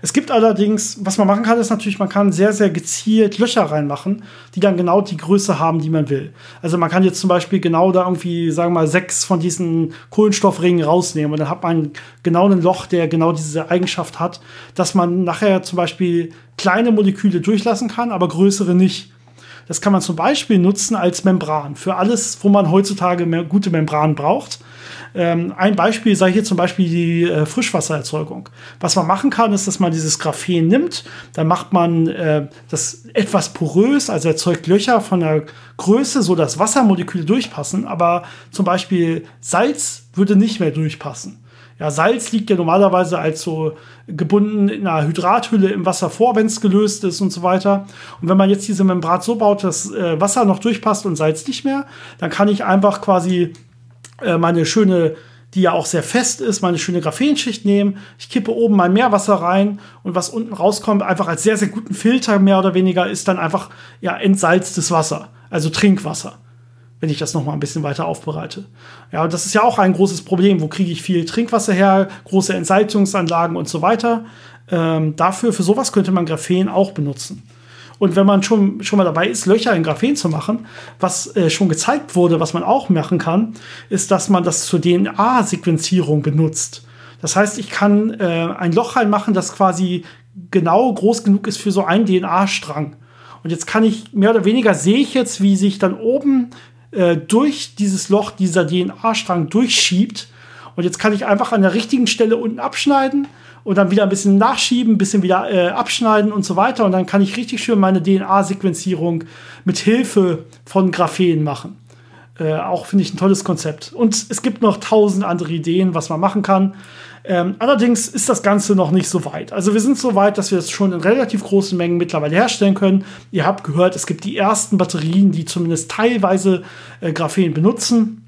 Es gibt allerdings, was man machen kann, ist natürlich, man kann sehr, sehr gezielt Löcher reinmachen, die dann genau die Größe haben, die man will. Also man kann jetzt zum Beispiel genau da irgendwie, sagen wir mal, sechs von diesen Kohlenstoffringen rausnehmen und dann hat man genau ein Loch, der genau diese Eigenschaft hat, dass man nachher zum Beispiel kleine Moleküle durchlassen kann, aber größere nicht. Das kann man zum Beispiel nutzen als Membran für alles, wo man heutzutage gute Membran braucht. Ähm, ein Beispiel sei hier zum Beispiel die äh, Frischwassererzeugung. Was man machen kann, ist, dass man dieses Graphen nimmt, dann macht man äh, das etwas porös, also erzeugt Löcher von der Größe, so dass Wassermoleküle durchpassen, aber zum Beispiel Salz würde nicht mehr durchpassen. Ja, Salz liegt ja normalerweise als so gebunden in einer Hydrathülle im Wasser vor, wenn es gelöst ist und so weiter. Und wenn man jetzt diese Membran so baut, dass äh, Wasser noch durchpasst und Salz nicht mehr, dann kann ich einfach quasi äh, meine schöne, die ja auch sehr fest ist, meine schöne Graphenschicht nehmen. Ich kippe oben mein Meerwasser rein und was unten rauskommt, einfach als sehr, sehr guten Filter mehr oder weniger, ist dann einfach ja entsalztes Wasser, also Trinkwasser wenn ich das noch mal ein bisschen weiter aufbereite. Ja, das ist ja auch ein großes Problem. Wo kriege ich viel Trinkwasser her, große Entsalzungsanlagen und so weiter. Ähm, dafür, für sowas könnte man Graphen auch benutzen. Und wenn man schon, schon mal dabei ist, Löcher in Graphen zu machen, was äh, schon gezeigt wurde, was man auch machen kann, ist, dass man das zur DNA-Sequenzierung benutzt. Das heißt, ich kann äh, ein Loch reinmachen, das quasi genau groß genug ist für so einen DNA-Strang. Und jetzt kann ich mehr oder weniger sehe ich jetzt, wie sich dann oben äh, durch dieses Loch dieser DNA-Strang durchschiebt. Und jetzt kann ich einfach an der richtigen Stelle unten abschneiden und dann wieder ein bisschen nachschieben, ein bisschen wieder äh, abschneiden und so weiter. Und dann kann ich richtig schön meine DNA-Sequenzierung mit Hilfe von Graphen machen. Äh, auch finde ich ein tolles Konzept. Und es gibt noch tausend andere Ideen, was man machen kann. Ähm, allerdings ist das Ganze noch nicht so weit. Also wir sind so weit, dass wir es schon in relativ großen Mengen mittlerweile herstellen können. Ihr habt gehört, es gibt die ersten Batterien, die zumindest teilweise äh, Graphen benutzen.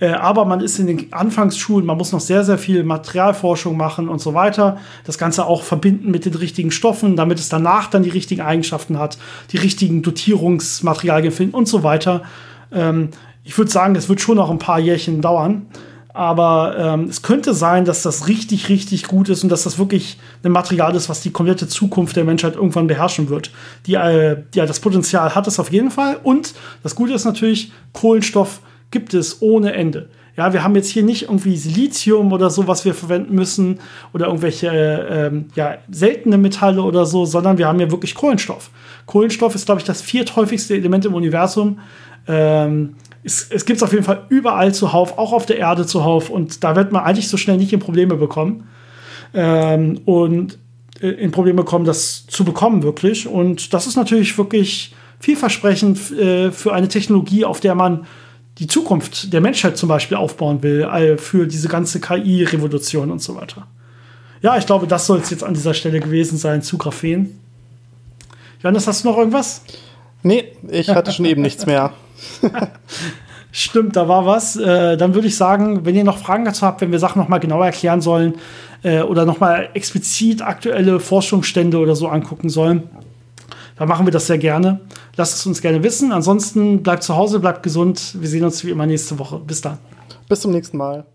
Äh, aber man ist in den Anfangsschulen, man muss noch sehr, sehr viel Materialforschung machen und so weiter. Das Ganze auch verbinden mit den richtigen Stoffen, damit es danach dann die richtigen Eigenschaften hat, die richtigen Dotierungsmaterialien finden und so weiter. Ähm, ich würde sagen, es wird schon noch ein paar Jährchen dauern. Aber ähm, es könnte sein, dass das richtig, richtig gut ist und dass das wirklich ein Material ist, was die komplette Zukunft der Menschheit irgendwann beherrschen wird. Die, äh, ja, das Potenzial hat es auf jeden Fall. Und das Gute ist natürlich, Kohlenstoff gibt es ohne Ende. Ja, wir haben jetzt hier nicht irgendwie Silizium oder so, was wir verwenden müssen oder irgendwelche ähm, ja, seltene Metalle oder so, sondern wir haben ja wirklich Kohlenstoff. Kohlenstoff ist, glaube ich, das vierthäufigste Element im Universum. Ähm, es, es gibt es auf jeden Fall überall zuhauf, auch auf der Erde zuhauf und da wird man eigentlich so schnell nicht in Probleme bekommen. Ähm, und äh, in Probleme kommen, das zu bekommen wirklich. Und das ist natürlich wirklich vielversprechend äh, für eine Technologie, auf der man die Zukunft der Menschheit zum Beispiel aufbauen will, äh, für diese ganze KI-Revolution und so weiter. Ja, ich glaube, das soll es jetzt an dieser Stelle gewesen sein zu Graphen. Johannes, hast du noch irgendwas? Nee, ich hatte schon eben nichts mehr. Stimmt, da war was. Äh, dann würde ich sagen, wenn ihr noch Fragen dazu habt, wenn wir Sachen noch mal genauer erklären sollen äh, oder noch mal explizit aktuelle Forschungsstände oder so angucken sollen, dann machen wir das sehr gerne. Lasst es uns gerne wissen. Ansonsten bleibt zu Hause, bleibt gesund. Wir sehen uns wie immer nächste Woche. Bis dann. Bis zum nächsten Mal.